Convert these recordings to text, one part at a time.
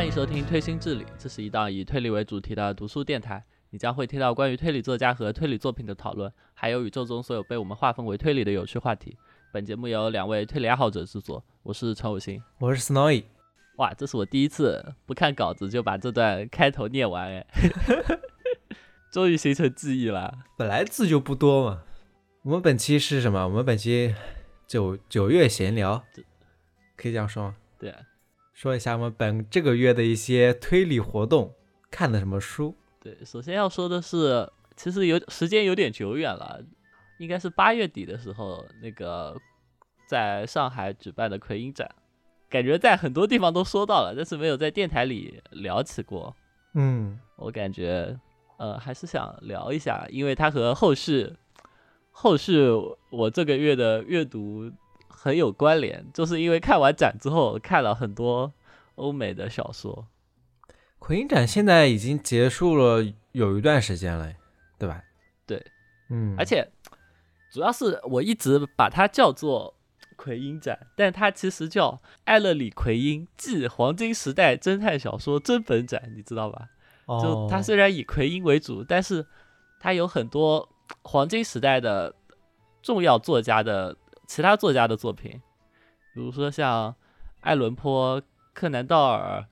欢迎收听《推心置理》，这是一档以推理为主题的读书电台。你将会听到关于推理作家和推理作品的讨论，还有宇宙中所有被我们划分为推理的有趣话题。本节目由两位推理爱好者制作，我是陈五星。我是 Snowy，哇，这是我第一次不看稿子就把这段开头念完，哎，终于形成记忆了。本来字就不多嘛。我们本期是什么？我们本期九九月闲聊，可以这样说吗？对啊，说一下我们本这个月的一些推理活动，看的什么书？对，首先要说的是，其实有时间有点久远了，应该是八月底的时候，那个在上海举办的奎因展，感觉在很多地方都说到了，但是没有在电台里聊起过。嗯，我感觉，呃，还是想聊一下，因为它和后续后续我这个月的阅读很有关联，就是因为看完展之后看了很多欧美的小说。奎因展现在已经结束了有一段时间了，对吧？对，嗯，而且主要是我一直把它叫做奎因展，但它其实叫艾勒里奎因即黄金时代侦探小说真本展，你知道吧？就哦它虽然以奎因为主，但是它有很多黄金时代的重要作家的其他作家的作品，比如说像爱伦坡、柯南道尔、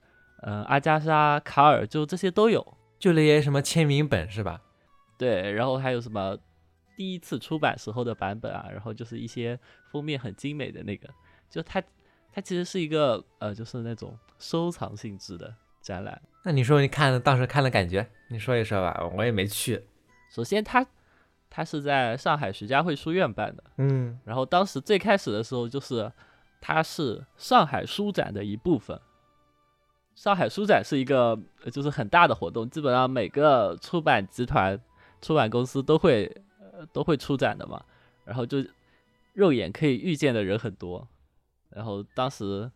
嗯、阿加莎·卡尔，就这些都有。就那些什么签名本是吧？对，然后还有什么第一次出版时候的版本啊，然后就是一些封面很精美的那个，就它它其实是一个呃，就是那种收藏性质的展览。那你说你看了当时看的感觉，你说一说吧，我也没去。首先它它是在上海徐家汇书院办的，嗯，然后当时最开始的时候就是它是上海书展的一部分。上海书展是一个呃就是很大的活动，基本上每个出版集团、出版公司都会呃都会出展的嘛。然后就肉眼可以预见的人很多，然后当时，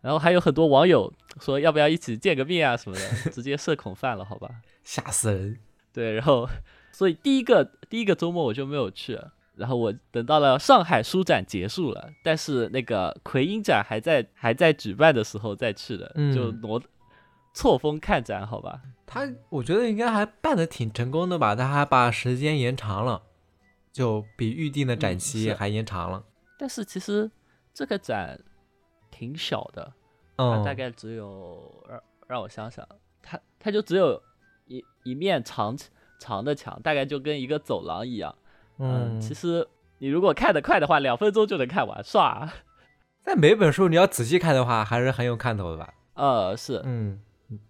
然后还有很多网友说要不要一起见个面啊什么的，直接社恐犯了，好吧？吓死人。对，然后所以第一个第一个周末我就没有去，然后我等到了上海书展结束了，但是那个奎因展还在还在举办的时候再去的，就嗯挪错峰看展，好吧？他我觉得应该还办得挺成功的吧，他还把时间延长了，就比预定的展期还延长了。但是其实这个展挺小的，它嗯，大概只有让让我想想，它它就只有一一面长长的墙，大概就跟一个走廊一样。嗯，其实你如果看得快的话，两分钟就能看完，唰。但每本书你要仔细看的话，还是很有看头的吧？呃，是，嗯，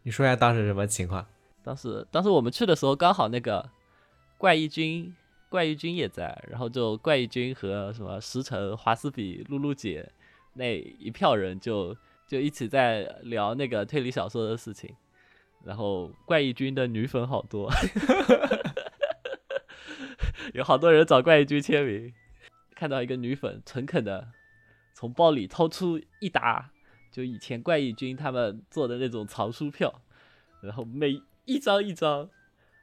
你说一下当时什么情况？当时当时我们去的时候，刚好那个怪异君怪异君也在，然后就怪异君和什么石城、华斯比、露露姐那一票人就就一起在聊那个推理小说的事情，然后怪异君的女粉好多，有好多人找怪异君签名，看到一个女粉诚恳的从包里掏出一沓，就以前怪异君他们做的那种藏书票。然后每一张一张，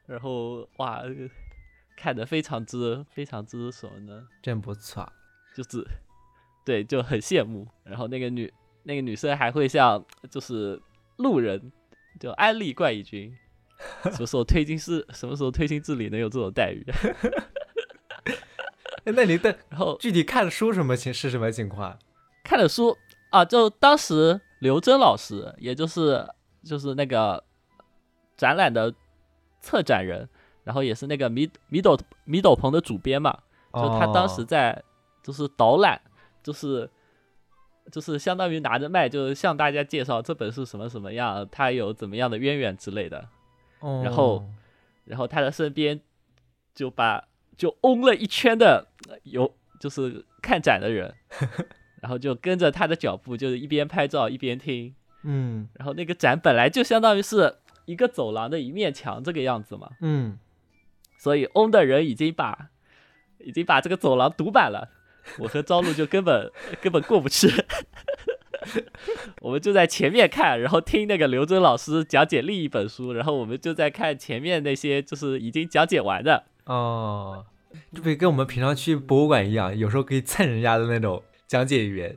然后哇，看得非常之非常之什么呢？真不错。就是对，就很羡慕。然后那个女那个女生还会像就是路人就安利怪异君，什么时候推进是什么时候推进治理能有这种待遇？哎那你的 然后具体看的书什么情是什么情况？看的书啊，就当时刘真老师，也就是就是那个展览的策展人，然后也是那个米米斗米斗篷的主编嘛，就他当时哦在就是导览，就是就是相当于拿着麦，就是向大家介绍这本是什么什么样，它有怎么样的渊源之类的。哦，然后然后他的身边就把就嗡了一圈的呃有就是看展的人，然后就跟着他的脚步，就是一边拍照一边听。嗯然后那个展本来就相当于是一个走廊的一面墙这个样子嘛，嗯，所以嗡的人已经把已经把这个走廊堵满了，我和朝露就根本根本过不去。我们就在前面看，然后听那个刘真老师讲解另一本书，然后我们就在看前面那些就是已经讲解完的。哦，就比跟我们平常去博物馆一样，有时候可以蹭人家的那种讲解员。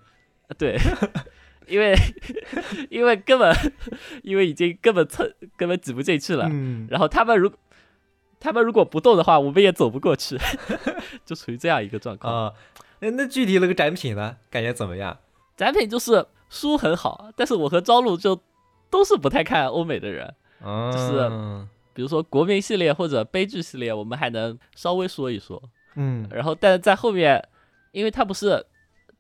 对，因为因为根本因为已经根本蹭根本挤不进去了。嗯，然后他们如他们如果不动的话，我们也走不过去，就处于这样一个状况。啊，那那具体那个展品呢？感觉怎么样？展品就是书很好，但是我和朝露就都是不太看欧美的人。就是比如说国民系列或者悲剧系列，我们还能稍微说一说。嗯，然后但是在后面，因为它不是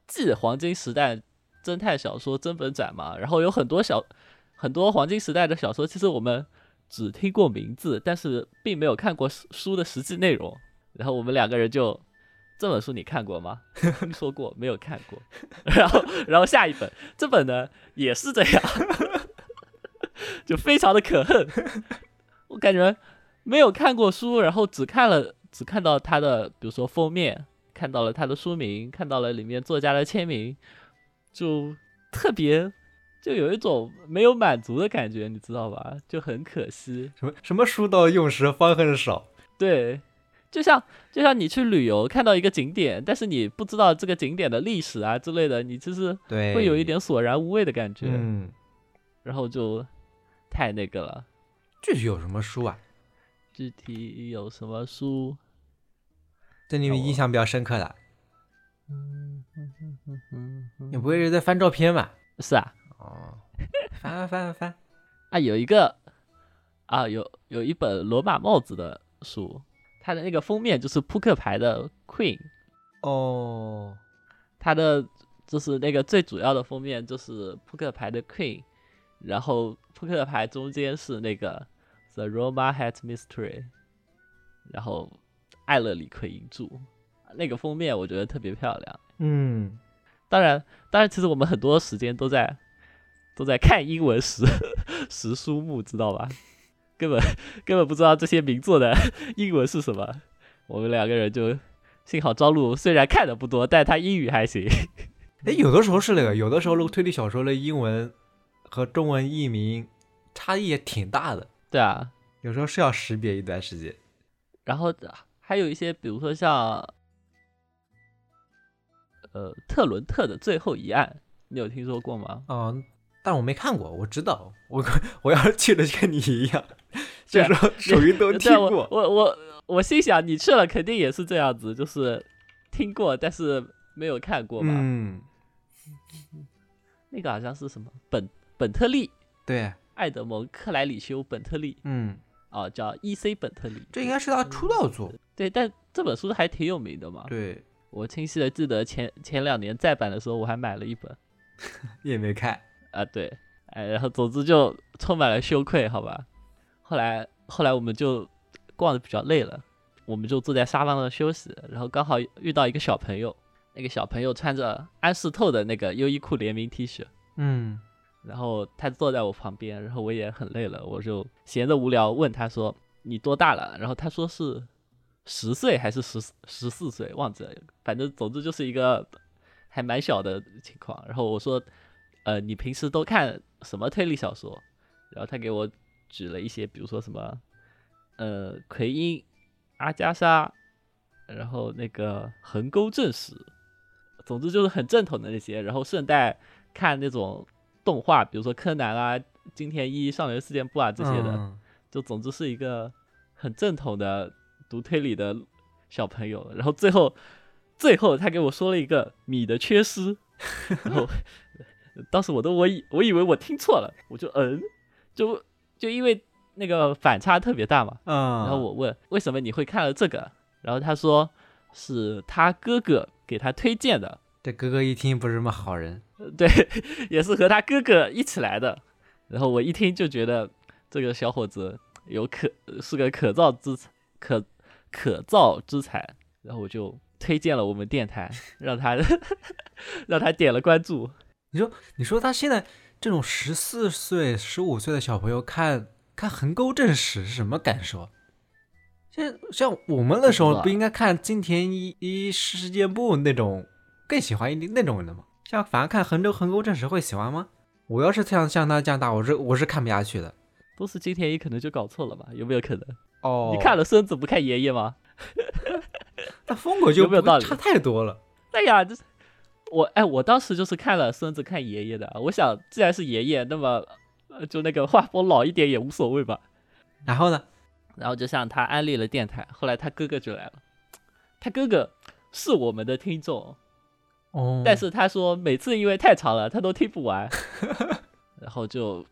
继黄金时代侦探小说真本展嘛，然后有很多小很多黄金时代的小说，其实我们只听过名字，但是并没有看过书的实际内容。然后我们两个人就这本书你看过吗？听 说过，没有看过。然后然后下一本这本呢也是这样，就非常的可恨。我感觉没有看过书，然后只看了只看到它的，比如说封面，看到了它的书名，看到了里面作家的签名，就特别就有一种没有满足的感觉，你知道吧？就很可惜。什么什么书到用时方恨少？对，就像就像你去旅游看到一个景点，但是你不知道这个景点的历史啊之类的，你其实对会有一点索然无味的感觉，嗯，然后就太那个了。具体有什么书啊？具体有什么书？对你们印象比较深刻的？嗯嗯嗯嗯嗯，你不会是在翻照片吧？是啊，哦，翻翻翻翻啊，有一个啊，有有一本罗马帽子的书，它的那个封面就是扑克牌的 Queen，哦，它的就是那个最主要的封面就是扑克牌的 Queen，然后扑克牌中间是那个 The Roma Hat Mystery，然后艾勒里奎银柱，那个封面我觉得特别漂亮。嗯，当然，当然，其实我们很多时间都在都在看英文时时 书目，知道吧？根本根本不知道这些名作的英文是什么。我们两个人就幸好朝露虽然看的不多，但他英语还行。哎，有的时候是那个，有的时候那个推理小说的英文和中文译名差异也挺大的，对啊，有时候是要识别一段时间。然后还有一些，比如说像呃特伦特的最后一案，你有听说过吗？嗯，但我没看过，我知道，我我要是去了就跟你一样，就是说属于都听过。我我我心想，你去了肯定也是这样子，就是听过，但是没有看过嘛。嗯，那个好像是什么本本特利，对，爱德蒙克莱里修本特利嗯，哦，叫 E.C. 本特利。这应该是他出道作。对，但这本书还挺有名的嘛。对，我清晰的记得前前两年再版的时候，我还买了一本 也没看。啊，对，哎，然后总之就充满了羞愧，好吧。后来后来我们就逛的比较累了，我们就坐在沙发上休息，然后刚好遇到一个小朋友，那个小朋友穿着安室透的那个优衣库联名 T 恤，嗯，然后他坐在我旁边，然后我也很累了，我就闲着无聊问他说：“你多大了？”然后他说是十岁还是十十四岁，忘记了，反正总之就是一个还蛮小的情况。然后我说：“呃，你平时都看什么推理小说？”然后他给我举了一些，比如说什么呃奎因、阿加莎，然后那个横沟正史，总之就是很正统的那些，然后顺带看那种动画，比如说柯南啊、金田一少年事件簿啊这些的，嗯就总之是一个很正统的读推理的小朋友。然后最后，最后他给我说了一个米的缺失，然后当时我都我以我以为我听错了，我就嗯，就就因为那个反差特别大嘛，嗯，然后我问为什么你会看了这个，然后他说是他哥哥给他推荐的，这哥哥一听不是什么好人。对，也是和他哥哥一起来的。然后我一听就觉得这个小伙子有可是个可造之才，可可造之才。然后我就推荐了我们电台，让他 让他点了关注。你说，你说他现在这种十四岁、十五岁的小朋友看看横沟正史是什么感受？像像我们那时候不应该看金田一一事件簿那种，更喜欢一那种的吗？像反而看横州横沟正史会喜欢吗？我要是像像他这样大，我是我是看不下去的。都是金田一可能就搞错了吧？有没有可能？哦你看了孙子不看爷爷吗？那风格就不有没有道理差太多了。哎呀，这是我哎，我当时就是看了孙子看爷爷的，我想既然是爷爷，那么呃就那个画风老一点也无所谓吧。然后呢？然后就向他安利了电台，后来他哥哥就来了，他哥哥是我们的听众，哦，但是他说每次因为太长了，他都听不完，然后就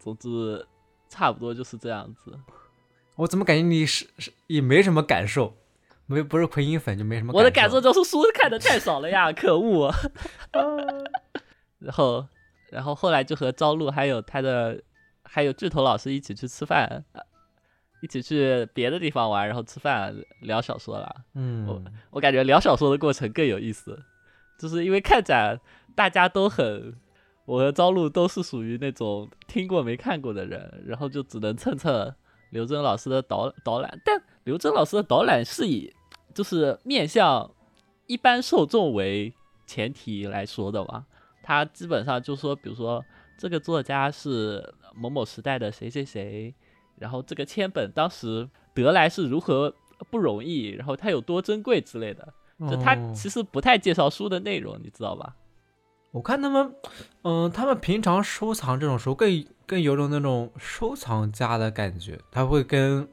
总之差不多就是这样子。我怎么感觉你是是也没什么感受？没不是奎因粉就没什么。我的感受就是书看的太少了呀，可恶！然后，然后后来就和朝露还有他的还有巨头老师一起去吃饭。一起去别的地方玩，然后吃饭聊小说了。嗯，我我感觉聊小说的过程更有意思，就是因为看展大家都很，我和朝露都是属于那种听过没看过的人，然后就只能蹭蹭刘真老师的导导览。但刘真老师的导览是以就是面向一般受众为前提来说的嘛，他基本上就说，比如说这个作家是某某时代的谁谁谁。然后这个签本当时得来是如何不容易，然后它有多珍贵之类的，就他其实不太介绍书的内容，你知道吧？我看他们，嗯，他们平常收藏这种书更更有种那种收藏家的感觉，他会跟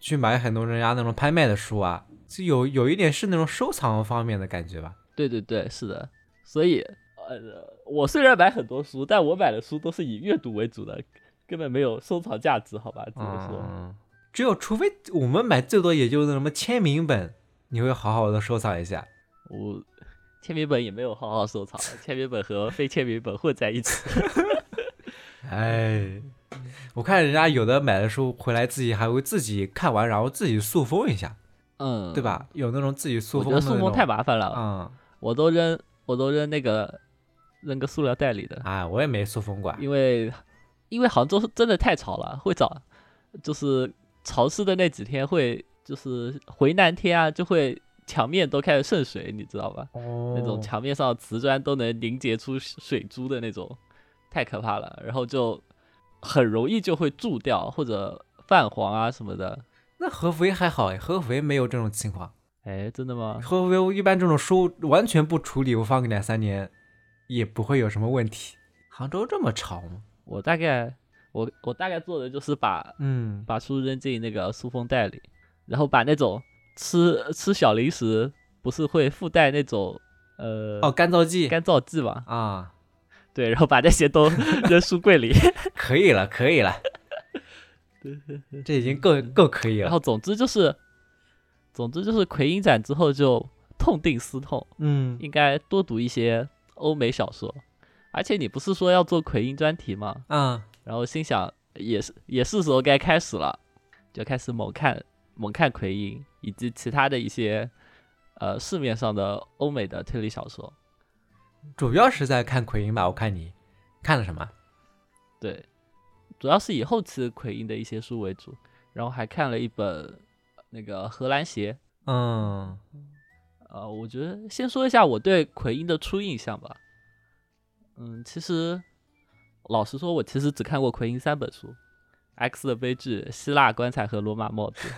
去买很多人家那种拍卖的书啊，就有有一点是那种收藏方面的感觉吧？对对对，是的。所以，呃，我虽然买很多书，但我买的书都是以阅读为主的。根本没有收藏价值，好吧？这么说，只有除非我们买最多也就是什么签名本，你会好好的收藏一下。我签名本也没有好好收藏，签名本和非签名本混在一起。哎，我看人家有的买的书回来自己还会自己看完，然后自己塑封一下，嗯，对吧？有那种自己塑封，我觉得塑封太麻烦了，嗯，我都扔，我都扔那个扔个塑料袋里的。哎，我也没塑封过，因为。因为杭州是真的太潮了，会找，就是潮湿的那几天会，就是回南天啊，就会墙面都开始渗水，你知道吧？哦。那种墙面上瓷砖都能凝结出水珠的那种，太可怕了。然后就很容易就会蛀掉或者泛黄啊什么的。那合肥还好哎，合肥没有这种情况。哎，真的吗？合肥一般这种书完全不处理，我放个两三年也不会有什么问题。杭州这么潮吗？我大概，我我大概做的就是把，嗯，把书扔进那个塑封袋里，然后把那种吃吃小零食不是会附带那种，呃，哦，干燥剂，干燥剂嘛，啊，对，然后把这些都 扔书柜里，可以了，可以了，这已经够够可以了。然后总之就是，总之就是奎因展之后就痛定思痛，嗯，应该多读一些欧美小说。而且你不是说要做奎因专题吗？嗯，然后心想也是也是时候该开始了，就开始猛看猛看奎因以及其他的一些呃市面上的欧美的推理小说，主要是在看奎因吧？我看你看了什么？对，主要是以后期奎因的一些书为主，然后还看了一本那个荷兰鞋。嗯，呃，我觉得先说一下我对奎因的初印象吧。嗯，其实老实说，我其实只看过奎因三本书，《X 的悲剧》、《希腊棺材》和《罗马帽子》。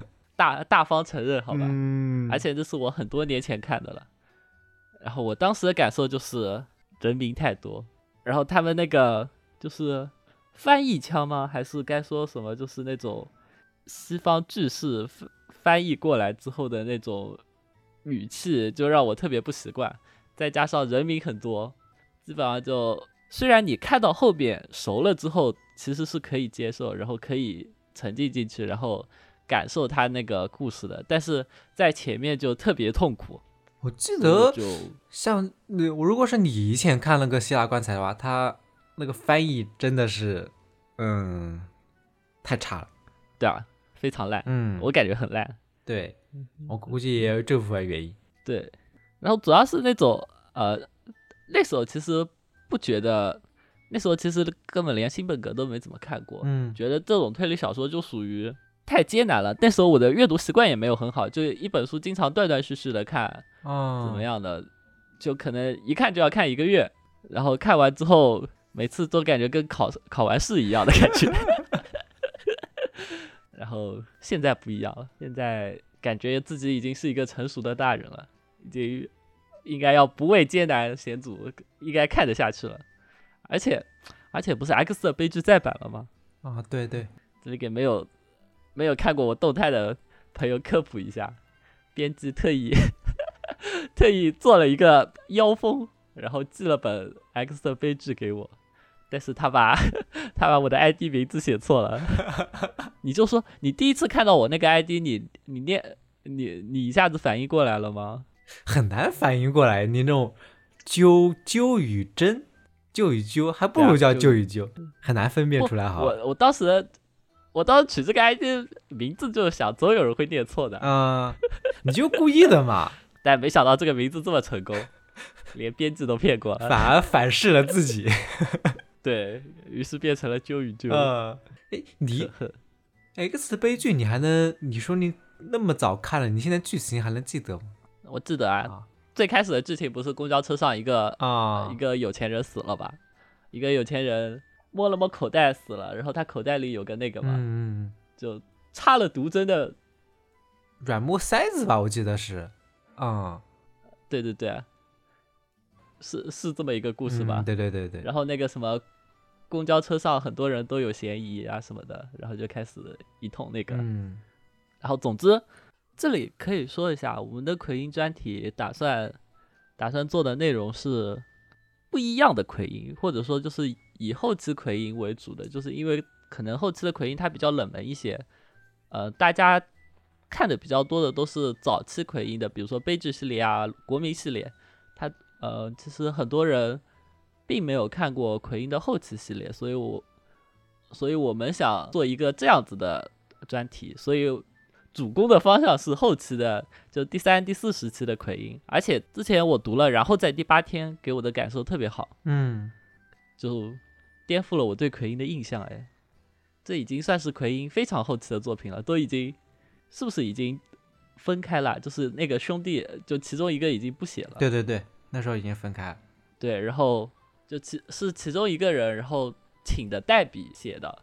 大大方承认，好吧。嗯。而且这是我很多年前看的了。然后我当时的感受就是人名太多，然后他们那个就是翻译腔吗？还是该说什么？就是那种西方句式翻翻译过来之后的那种语气，就让我特别不习惯。再加上人名很多。基本上就，虽然你看到后边熟了之后，其实是可以接受，然后可以沉浸进去，然后感受他那个故事的，但是在前面就特别痛苦。我记得就像那我如果是你以前看那个希腊棺材的话，他那个翻译真的是，嗯，太差了。对啊，非常烂。嗯，我感觉很烂。对，我估计也有这部分原因。对，然后主要是那种呃。那时候其实不觉得，那时候其实根本连新本格都没怎么看过，嗯，觉得这种推理小说就属于太艰难了。那时候我的阅读习惯也没有很好，就一本书经常断断续续的看，哦，怎么样的，就可能一看就要看一个月，然后看完之后每次都感觉跟考考完试一样的感觉。然后现在不一样了，现在感觉自己已经是一个成熟的大人了，已经。应该要不畏艰难险阻，应该看得下去了。而且而且不是 X 的悲剧再版了吗？啊，对对，这里给没有没有看过我动态的朋友科普一下，编辑特意 特意做了一个妖风，然后寄了本 X 的悲剧给我，但是他把 他把我的 ID 名字写错了，你就说你第一次看到我那个 ID，你你念你你一下子反应过来了吗？很难反应过来，你那种纠纠与真，纠与纠，还不如叫纠纠与纠，很难分辨出来好。我我当时我当时取这个 ID 名字就是想总有人会念错的，嗯，你就故意的嘛，但没想到这个名字这么成功，连编辑都骗过了。反而反噬了自己。对于是变成了揪与揪。嗯，哎，你 X 的悲剧你还能？你说你那么早看了，你现在剧情还能记得吗？我记得啊，啊最开始的剧情不是公交车上一个、啊一个有钱人死了吧？一个有钱人摸了摸口袋死了，然后他口袋里有个那个嘛，嗯，就插了毒针的，软木塞子吧，我记得是。啊，对对对，是是这么一个故事吧？嗯对对对对。然后那个什么。公交车上很多人都有嫌疑啊什么的，然后就开始一通那个，嗯然后总之，这里可以说一下，我们的奎因专题打算打算做的内容是不一样的奎因，或者说就是以后期奎因为主的，就是因为可能后期的奎因它比较冷门一些，呃，大家看的比较多的都是早期奎因的，比如说悲剧系列啊、国民系列，它呃，其实很多人并没有看过奎因的后期系列，所以我所以我们想做一个这样子的专题，所以主攻的方向是后期的，就第三、第四时期的奎因。而且之前我读了，然后在第八天给我的感受特别好，嗯，就颠覆了我对奎因的印象。哎，这已经算是奎因非常后期的作品了，都已经是不是已经分开了？就是那个兄弟，就其中一个已经不写了。对对对，那时候已经分开了。对，然后就其是其中一个人，然后请的代笔写的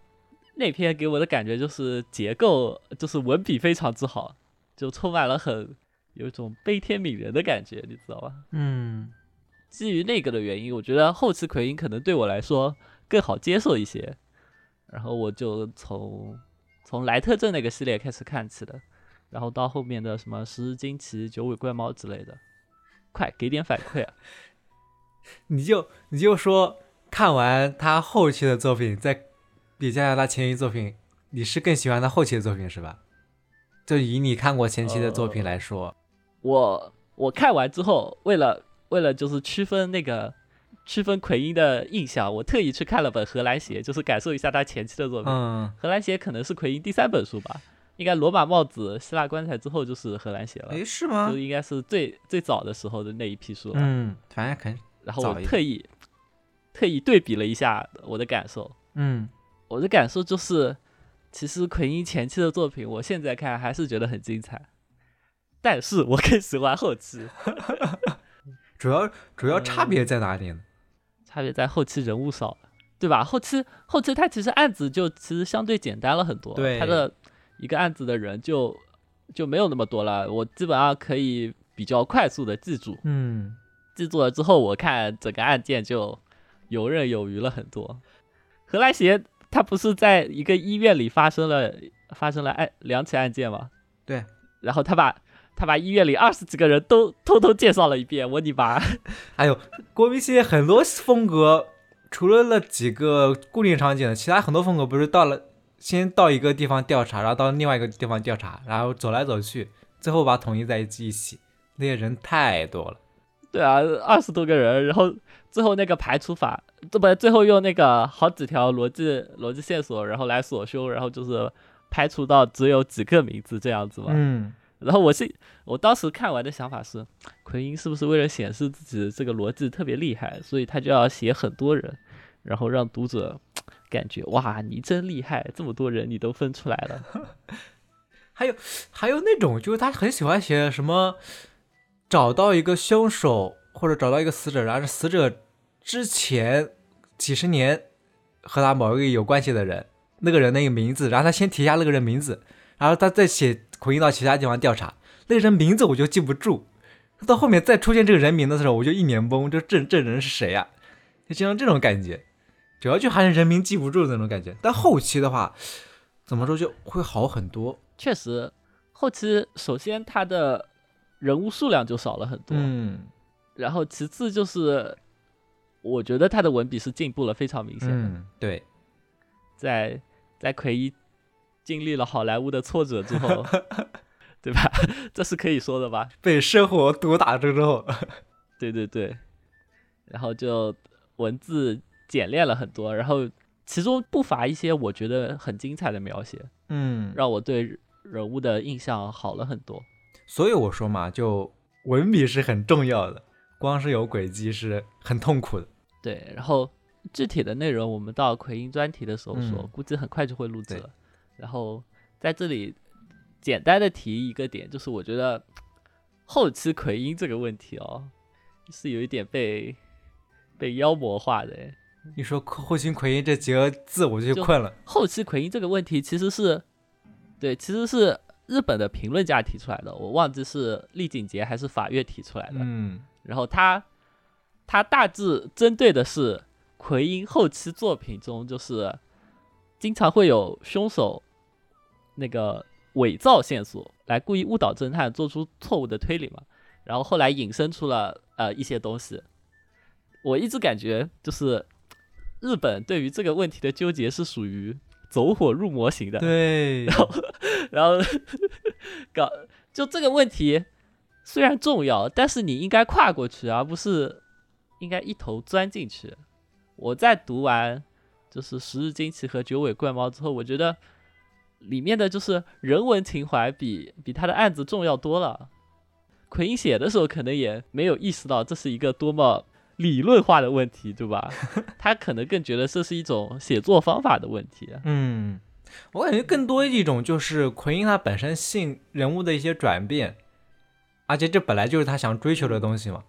那篇，给我的感觉就是结构就是文笔非常之好，就充满了很有一种悲天悯人的感觉，你知道吧？嗯基于那个的原因，我觉得后期奎因可能对我来说更好接受一些，然后我就从从莱特镇那个系列开始看起的，然后到后面的什么十日惊奇、九尾怪猫之类的，快给点反馈啊！你就你就说看完他后期的作品，再比较一下他前期作品，你是更喜欢他后期的作品是吧？就以你看过前期的作品来说，我我看完之后，为了为了就是区分那个区分奎因的印象，我特意去看了本《荷兰鞋》，就是感受一下他前期的作品。嗯，荷兰鞋》可能是奎因第三本书吧，应该罗马帽子、希腊棺材之后就是荷兰鞋了，诶，是吗就？应该是最最早的时候的那一批书了。嗯，反正肯，然后我特意特意对比了一下我的感受，嗯我的感受就是，其实奎因前期的作品，我现在看还是觉得很精彩，但是我更喜欢后期。主要主要差嗯别在哪里呢？差别在后期人物少了，对吧？后期后期他其实案子就其实相对简单了很多，对他的一个案子的人就就没有那么多了，我基本上可以比较快速的记住，嗯，记住了之后，我看整个案件就游刃有余了很多。荷兰鞋他不是在一个医院里发生了发生了案两起案件吗？对，然后他把他把医院里二十几个人都偷偷介绍了一遍，我你妈！还有国民系列很多风格，除了那几个固定场景的，其他很多风格不是到了先到一个地方调查，然后到另外一个地方调查，然后走来走去，最后把它统一在一起一起。那些人太多了，对啊，二十多个人，然后最后那个排除法，这不最后用那个好几条逻辑逻辑线索，然后来锁凶，然后就是排除到只有几个名字这样子嘛。嗯，然后我是我当时看完的想法是，奎因是不是为了显示自己这个逻辑特别厉害，所以他就要写很多人，然后让读者感觉哇，你真厉害，这么多人你都分出来了。还有还有那种就是他很喜欢写什么，找到一个凶手或者找到一个死者，然后是死者之前几十年和他某一个有关系的人，那个人那个名字，然后他先提一下那个人名字，然后他再写回应到其他地方调查，那个人名字我就记不住，到后面再出现这个人名的时候，我就一脸懵，这这这人是谁呀、就经常这种感觉，主要就还是人名记不住的那种感觉。但后期的话，怎么说就会好很多。确实，后期首先他的人物数量就少了很多，嗯然后其次就是，我觉得他的文笔是进步了非常明显的，嗯，对，在在奎一经历了好莱坞的挫折之后，对吧？这是可以说的吧？被生活毒打之后，对对对，然后就文字简练了很多，然后其中不乏一些我觉得很精彩的描写，嗯，让我对人物的印象好了很多。所以我说嘛，就文笔是很重要的，光是有轨迹是很痛苦的。对，然后具体的内容我们到奎因专题的时候说，嗯估计很快就会录制了。然后在这里简单的提一个点，就是我觉得后期奎因这个问题哦，是有一点被被妖魔化的诶。一说后期奎因这几个字，我就就困了。后期奎因这个问题其实是，对，其实是日本的评论家提出来的，我忘记是立井杰还是法月提出来的。嗯然后他他大致针对的是奎因后期作品中，就是经常会有凶手那个伪造线索，来故意误导侦探，做出错误的推理嘛。然后后来引申出了呃一些东西。我一直感觉就是日本对于这个问题的纠结是属于走火入魔型的。对，然后然后搞就这个问题虽然重要，但是你应该跨过去，而不是应该一头钻进去。我在读完就是《十日惊奇》和《九尾怪猫》之后，我觉得里面的就是人文情怀比比他的案子重要多了。奎因写的时候可能也没有意识到这是一个多么理论化的问题，对吧？他可能更觉得这是一种写作方法的问题。嗯，我感觉更多一种就是奎因他本身性人物的一些转变，而且这本来就是他想追求的东西嘛。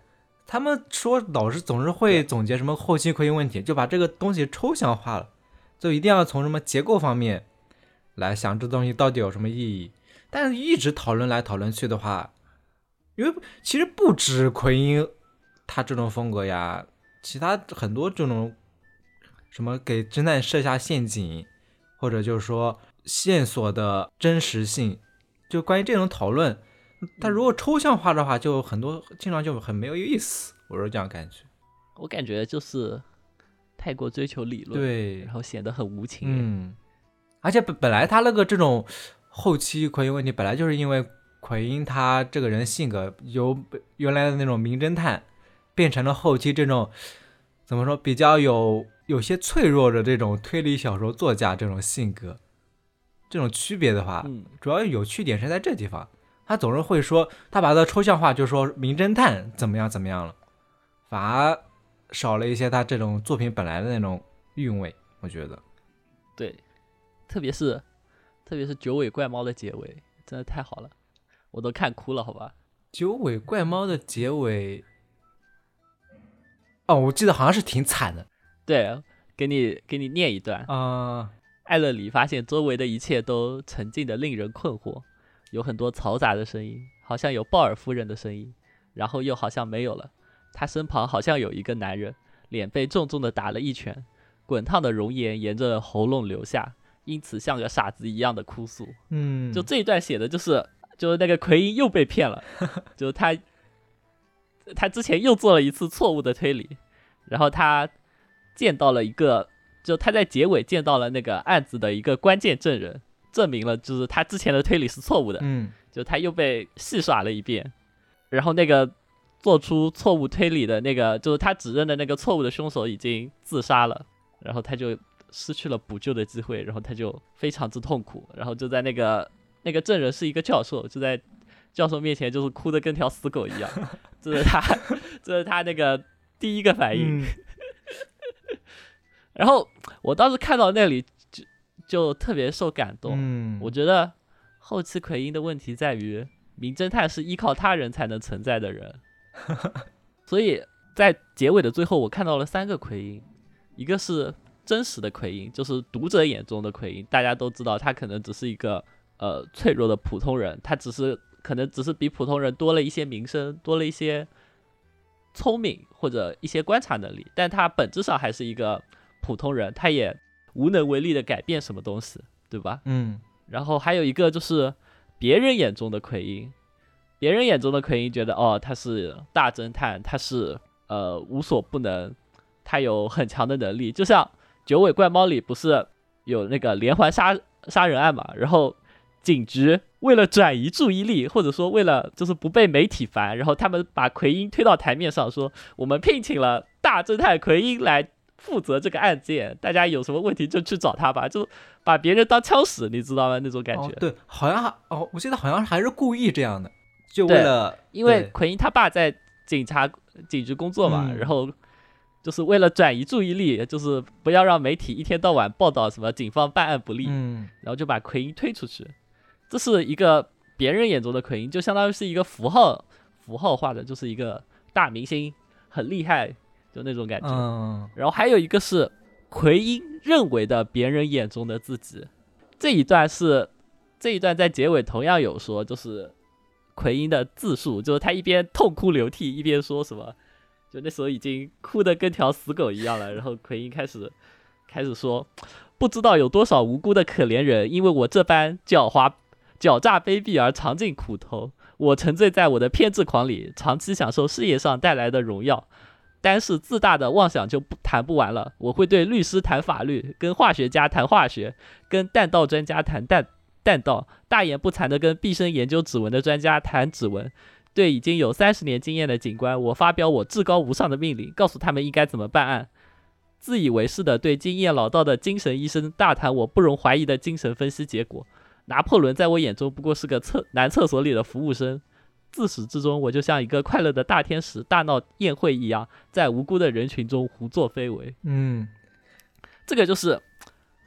他们说老师总是会总结什么后期奎因问题，就把这个东西抽象化了，就一定要从什么结构方面来想这东西到底有什么意义。但是一直讨论来讨论去的话，因为其实不止奎因他这种风格呀，其他很多这种什么给侦探设下陷阱，或者就是说线索的真实性，就关于这种讨论，它如果抽象化的话，就很多经常就很没有意思，我是这样感觉。我感觉就是太过追求理论，对然，后显得很无情。，嗯，而且本本来他那个这种后期奎因问题，本来就是因为奎因他这个人性格由原来的那种名侦探，变成了后期这种怎么说比较有有些脆弱的这种推理小说作家这种性格，这种区别的话，嗯，主要有趣点是在这地方，他总是会说他把它抽象化，就说名侦探怎么样怎么样了，反而少了一些他这种作品本来的那种韵味，我觉得。对，特别是特别是九尾怪猫的结尾，真的太好了，我都看哭了，好吧？九尾怪猫的结尾，哦，我记得好像是挺惨的对，给你给你念一段。啊、艾勒里发现周围的一切都沉静的令人困惑，有很多嘈杂的声音，好像有鲍尔夫人的声音，然后又好像没有了。他身旁好像有一个男人，脸被重重的打了一拳，滚烫的熔岩沿着喉咙流下，因此像个傻子一样的哭诉。嗯，就这一段写的就是，就是那个奎因又被骗了，就是他，他之前又做了一次错误的推理，然后他见到了一个，就他在结尾见到了那个案子的一个关键证人，证明了就是他之前的推理是错误的，嗯就他又被戏耍了一遍，然后那个做出错误推理的那个，就是他指认的那个错误的凶手已经自杀了，然后他就失去了补救的机会，然后他就非常之痛苦，然后就在那个那个证人是一个教授，就在教授面前就是哭的跟条死狗一样，这是他 这是他那个第一个反应，嗯。然后我当时看到那里就就特别受感动，嗯，我觉得后期奎因的问题在于，名侦探是依靠他人才能存在的人，所以在结尾的最后，我看到了三个奎因，一个是真实的奎因，就是读者眼中的奎因，大家都知道他可能只是一个呃脆弱的普通人，他只是可能只是比普通人多了一些名声，多了一些聪明或者一些观察能力，但他本质上还是一个普通人，他也无能为力的改变什么东西，对吧？嗯然后还有一个就是别人眼中的奎因，别人眼中的奎因觉得哦，他是大侦探，他是呃无所不能，他有很强的能力，就像《九尾怪猫》里不是有那个连环杀杀人案嘛，然后警局为了转移注意力，或者说为了就是不被媒体烦，然后他们把奎因推到台面上，说我们聘请了大侦探奎因来负责这个案件，大家有什么问题就去找他吧，就把别人当枪使，你知道吗？那种感觉。哦，对，好像哦，我记得好像还是故意这样的，就为了因为奎因他爸在警察警局工作嘛，嗯然后就是为了转移注意力，就是不要让媒体一天到晚报道什么警方办案不力，嗯然后就把奎因推出去。这是一个别人眼中的奎因，就相当于是一个符号符号化的，就是一个大明星，很厉害，就那种感觉。嗯然后还有一个是奎因认为的别人眼中的自己，这一段是这一段在结尾同样有说，就是奎因的自述，就是他一边痛哭流涕一边说什么，就那时候已经哭得跟条死狗一样了。然后奎因开始开始说，不知道有多少无辜的可怜人，因为我这般狡猾、狡诈、卑鄙而尝尽苦头。我沉醉在我的偏执狂里，长期享受事业上带来的荣耀。单是自大的妄想就不谈不完了。我会对律师谈法律，跟化学家谈化学，跟弹道专家谈弹弹道，大言不惭的跟毕生研究指纹的专家谈指纹。对已经有三十年经验的警官，我发表我至高无上的命令，告诉他们应该怎么办案。自以为是的对经验老道的精神医生大谈我不容怀疑的精神分析结果。拿破仑在我眼中不过是个厕男厕所里的服务生。自始至终，我就像一个快乐的大天使大闹宴会一样，在无辜的人群中胡作非为。嗯，这个就是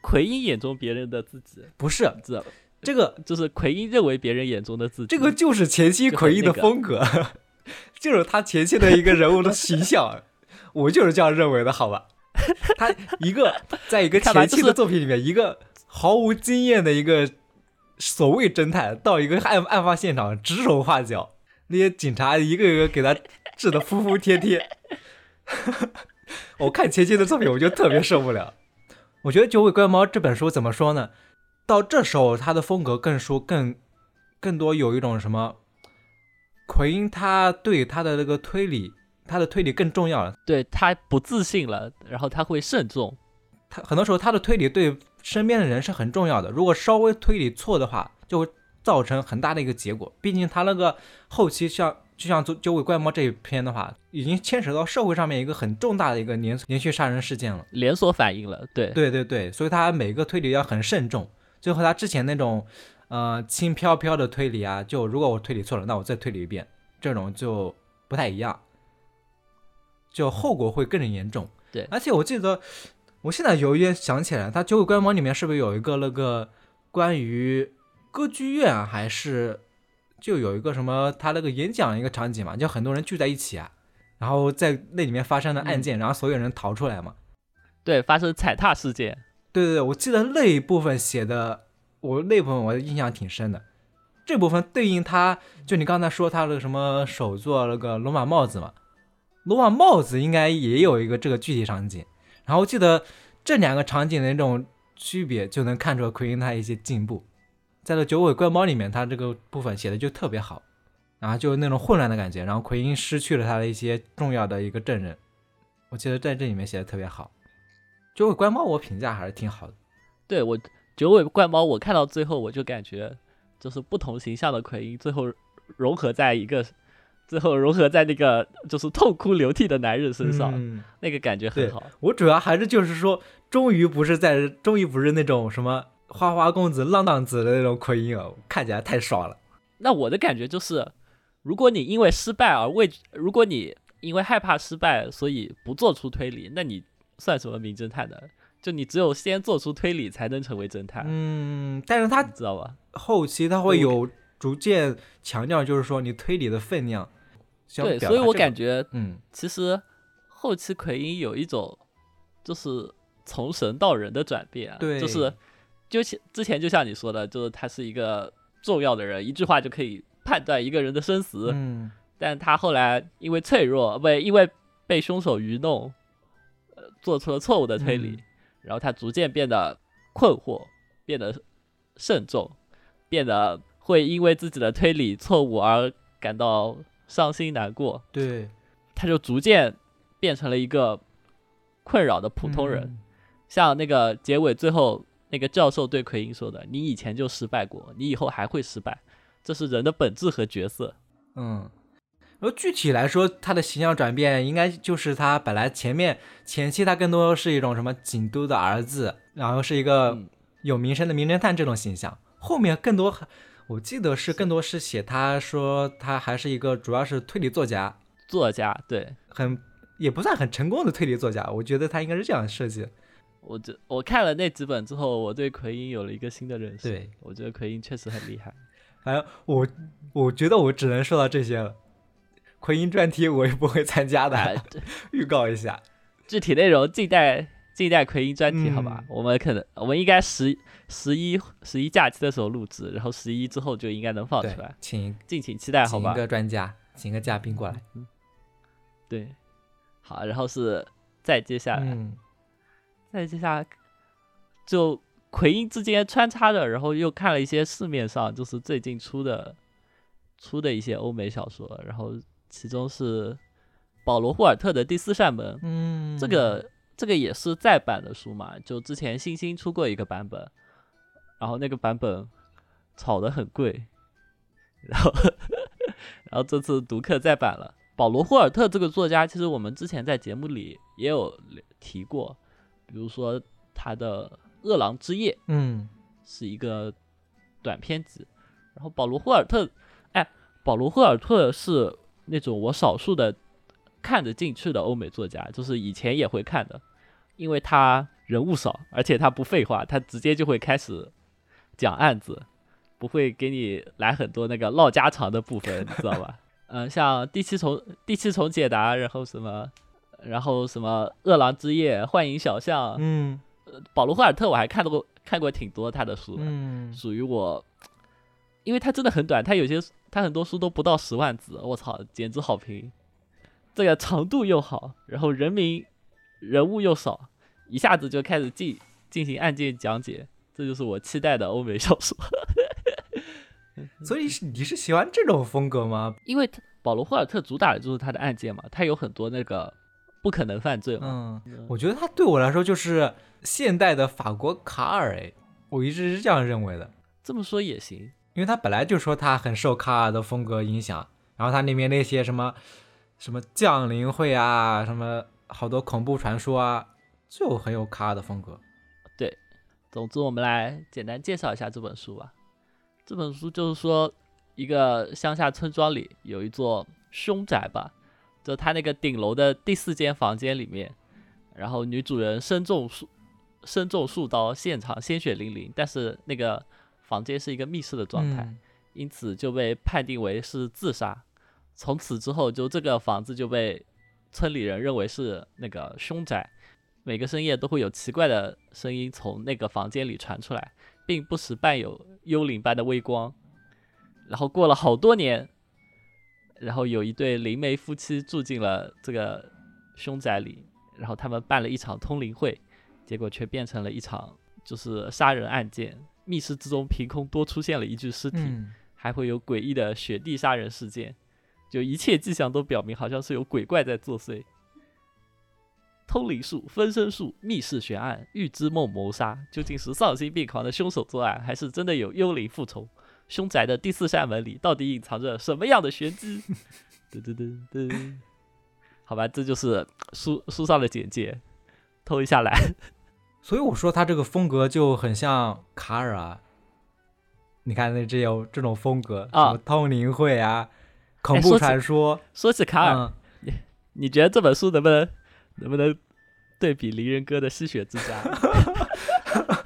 奎因眼中别人的自己，不是知道吧？这个就是奎因认为别人眼中的自己。这个就是前期奎因的风格，就是他前期的一个人物的形象，我就是这样认为的，好吧？他一个在一个 前期的作品里面，一个毫无经验的一个所谓侦探，到一个案案发现场指手画脚，那些警察一个一个给他治的服服帖帖。我看前期的作品，我就特别受不了。我觉得《九尾怪猫》这本书怎么说呢？到这时候，他的风格更说更更多有一种什么，奎因他对他的那个推理，他的推理更重要了。对他不自信了，然后他会慎重。他很多时候他的推理对身边的人是很重要的，如果稍微推理错的话，就会造成很大的一个结果。毕竟他那个后期像就像《九九尾怪猫》这一篇的话，已经牵扯到社会上面一个很重大的一个连连续杀人事件了。连锁反应了，对，对对对，所以他每个推理要很慎重，就和他之前那种呃轻飘飘的推理啊，就如果我推理错了，那我再推理一遍，这种就不太一样，就后果会更严重。对而且我记得，我现在有一点想起来，他《九尾怪猫》里面是不是有一个那个关于歌剧院啊还是就有一个什么他那个演讲一个场景嘛，就很多人聚在一起啊，然后在那里面发生的案件，然后所有人逃出来嘛。对，发生踩踏事件，对对对，我记得那一部分写的，我那部分我印象挺深的。这部分对应他，就你刚才说他那个什么手作那个罗马帽子嘛，罗马帽子应该也有一个这个具体场景。然后我记得这两个场景的那种区别，就能看出奎因他一些进步。在这《九尾怪猫》里面，他这个部分写的就特别好，然后就那种混乱的感觉，然后奎因失去了他的一些重要的一个证人，我记得在这里面写的特别好。《九尾怪猫》我评价还是挺好的。对我九尾怪猫，我看到最后我就感觉，就是不同形象的奎因最后融合在一个，最后融合在那个就是痛哭流涕的男人身上，嗯那个感觉很好。我主要还是就是说，终于不是在，终于不是那种什么花花公子、浪荡子的那种奎因了，看起来太爽了。那我的感觉就是，如果你因为失败而畏，如果你因为害怕失败，所以不做出推理，那你算什么名侦探呢？就你只有先做出推理，才能成为侦探，嗯，但是他你知道吧？后期他会有逐渐强调，就是说你推理的分量。想对，所以我感觉嗯，其实后期奎因有一种就是从神到人的转变啊，对就是就像之前就像你说的，就是他是一个重要的人，一句话就可以判断一个人的生死，嗯但他后来因为脆弱，不因为被凶手愚弄，呃，做出了错误的推理，嗯。然后他逐渐变得困惑，变得慎重，变得会因为自己的推理错误而感到伤心难过，对，他就逐渐变成了一个困扰的普通人。嗯。像那个结尾最后那个教授对奎因说的：“你以前就失败过，你以后还会失败，这是人的本质和角色。嗯，然后具体来说，他的形象转变应该就是他本来前面前期他更多是一种什么警督的儿子，然后是一个嗯有名声的名侦探这种形象，后面更多我记得是更多是写他说他还是一个主要是推理作家，作家，对很也不算很成功的推理作家，我觉得他应该是这样设计。我这我看了那几本之后，我对奎因有了一个新的认识。对，我觉得奎因确实很厉害。反正我我觉得我只能说到这些了。奎因专题我也不会参加的，预告一下。具体内容静待静待奎因专题，好吧？嗯我们可能我们应该十十一十一假期的时候录制，然后十一之后就应该能放出来，，请敬请期待，好吧请一？个专家，请一个嘉宾过来。对，好，然后是再接下来，嗯再接下来就奎因之间穿插着，然后又看了一些市面上就是最近出的出的一些欧美小说，然后其中是保罗·霍尔特的《第四扇门》，嗯，这个这个也是再版的书嘛，就之前星星出过一个版本，然后那个版本炒得很贵，然后然后这次读客再版了。保罗·霍尔特这个作家，其实我们之前在节目里也有提过，比如说他的《饿狼之夜》嗯是一个短篇集，然后保罗·霍尔特，哎，保罗·霍尔特是那种我少数的看得进去的欧美作家，就是以前也会看的，因为他人物少，而且他不废话，他直接就会开始讲案子，不会给你来很多那个唠家常的部分，你知道吧？嗯，像第七重第七重解答，然后什么，然后什么饿狼之夜、幻影小巷，嗯保罗·霍尔特我还看到过看过挺多他的书的，嗯，属于我，因为它真的很短，它有些它很多书都不到十万字，我操，简直好评。这个长度又好，然后人名人物又少，一下子就开始进进行案件讲解，这就是我期待的欧美小说。所以是你是喜欢这种风格吗？因为保罗·霍尔特主打的就是他的案件嘛，他有很多那个不可能犯罪嘛。嗯，我觉得他对我来说就是现代的法国卡尔，哎，我一直是这样认为的，这么说也行。因为他本来就说他很受卡尔的风格影响，然后他里面那些什么什么降临会啊，什么好多恐怖传说啊，就很有卡尔的风格。对总之，我们来简单介绍一下这本书吧。这本书就是说，一个乡下村庄里有一座凶宅吧，就他那个顶楼的第四间房间里面，然后女主人身中数身中数刀，现场鲜血淋淋，但是那个房间是一个密室的状态，嗯因此就被判定为是自杀。从此之后，就这个房子就被村里人认为是那个凶宅。每个深夜都会有奇怪的声音从那个房间里传出来，并不时伴有幽灵般的微光。然后过了好多年，然后有一对灵媒夫妻住进了这个凶宅里，然后他们办了一场通灵会，结果却变成了一场就是杀人案件。密室之中凭空多出现了一具尸体，嗯还会有诡异的雪地杀人事件，就一切迹象都表明好像是有鬼怪在作祟。通灵术、分身术、密室悬案、预知梦谋杀，究竟是丧心病狂的凶手作案，还是真的有幽灵复仇？凶宅的第四扇门里到底隐藏着什么样的玄机？噔噔噔噔，好吧，这就是书书上的简介，偷一下来。所以我说他这个风格就很像卡尔啊。你看那这有这种风格，啊。什么通灵会啊，恐怖传说，说起卡尔，嗯，你觉得这本书能不能能不能对比离人哥的《吸血之家》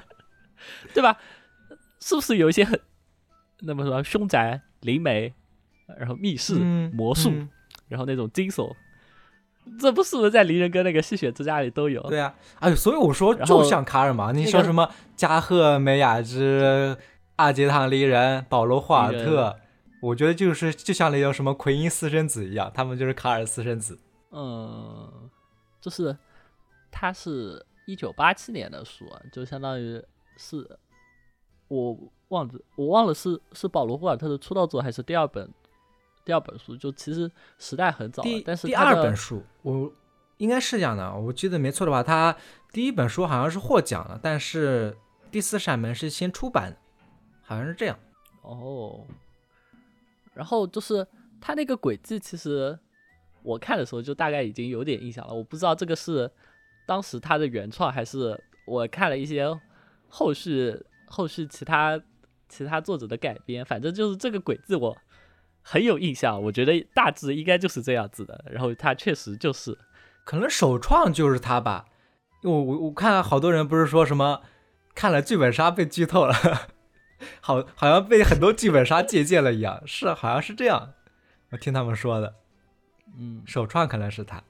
对吧？是不是有一些很那么说凶宅、灵媒，然后密室、嗯魔术，嗯。然后那种惊悚，这不是不是在离人哥那个《吸血之家》里都有？对啊，哎，所以我说就像卡尔嘛。你说什么加贺美雅之、阿杰唐离人、保罗·霍尔特，我觉得就是就像那种什么奎因私生子一样，他们就是卡尔私生子。嗯，就是他是一九八七年的书啊，就相当于是我忘记我忘了是是保罗霍尔特的出道作还是第二本第二本书，就其实时代很早了，但是第二本书，我应该是这样的，我记得没错的话，他第一本书好像是获奖了，但是第四扇门是先出版的，好像是这样。哦，然后就是他那个轨迹，其实我看的时候就大概已经有点印象了。我不知道这个是当时他的原创，还是我看了一些后续后续其他其他作者的改编。反正就是这个轨迹我很有印象，我觉得大致应该就是这样子的。然后他确实就是，可能首创就是他吧，我我我看好多人不是说什么看了剧本杀被剧透了，好好像被很多剧本杀借鉴了一样，是好像是这样，我听他们说的，嗯，首创可能是他，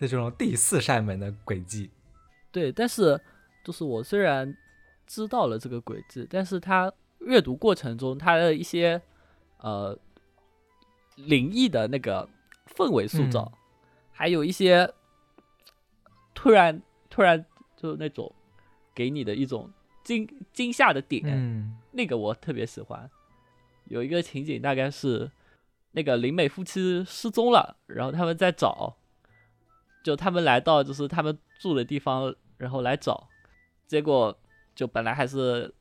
这种第四扇门的轨迹，对。但是就是我虽然知道了这个轨迹，但是他阅读过程中他的一些呃灵异的那个氛围塑造，还有一些突然突然就那种给你的一种惊惊吓的点，嗯那个我特别喜欢。有一个情景大概是那个林美夫妻失踪了，然后他们在找，就他们来到就是他们住的地方，然后来找，结果就本来还是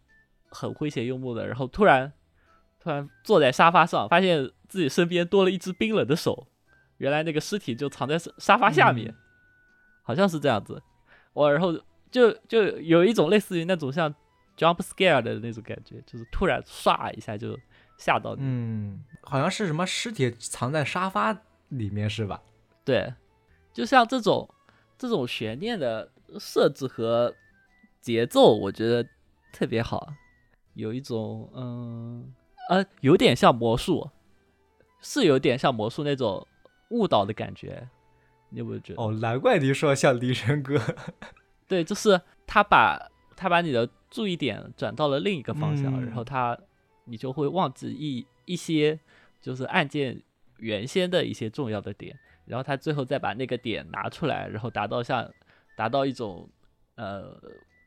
很诙谐幽默的，然后突然突然坐在沙发上，发现自己身边多了一只冰冷的手，原来那个尸体就藏在沙沙发下面，嗯好像是这样子。我然后就就有一种类似于那种像 jump scare 的那种感觉，就是突然唰一下就吓到你。嗯，好像是什么尸体藏在沙发里面是吧？对，就像这种这种悬念的设置和节奏，我觉得特别好，有一种嗯呃，有点像魔术，是有点像魔术那种误导的感觉，你有没有觉得？哦，难怪你说像离人哥，对，就是他把他把你的注意点转到了另一个方向，嗯然后他你就会忘记一一些就是案件原先的一些重要的点，然后他最后再把那个点拿出来，然后达到像达到一种呃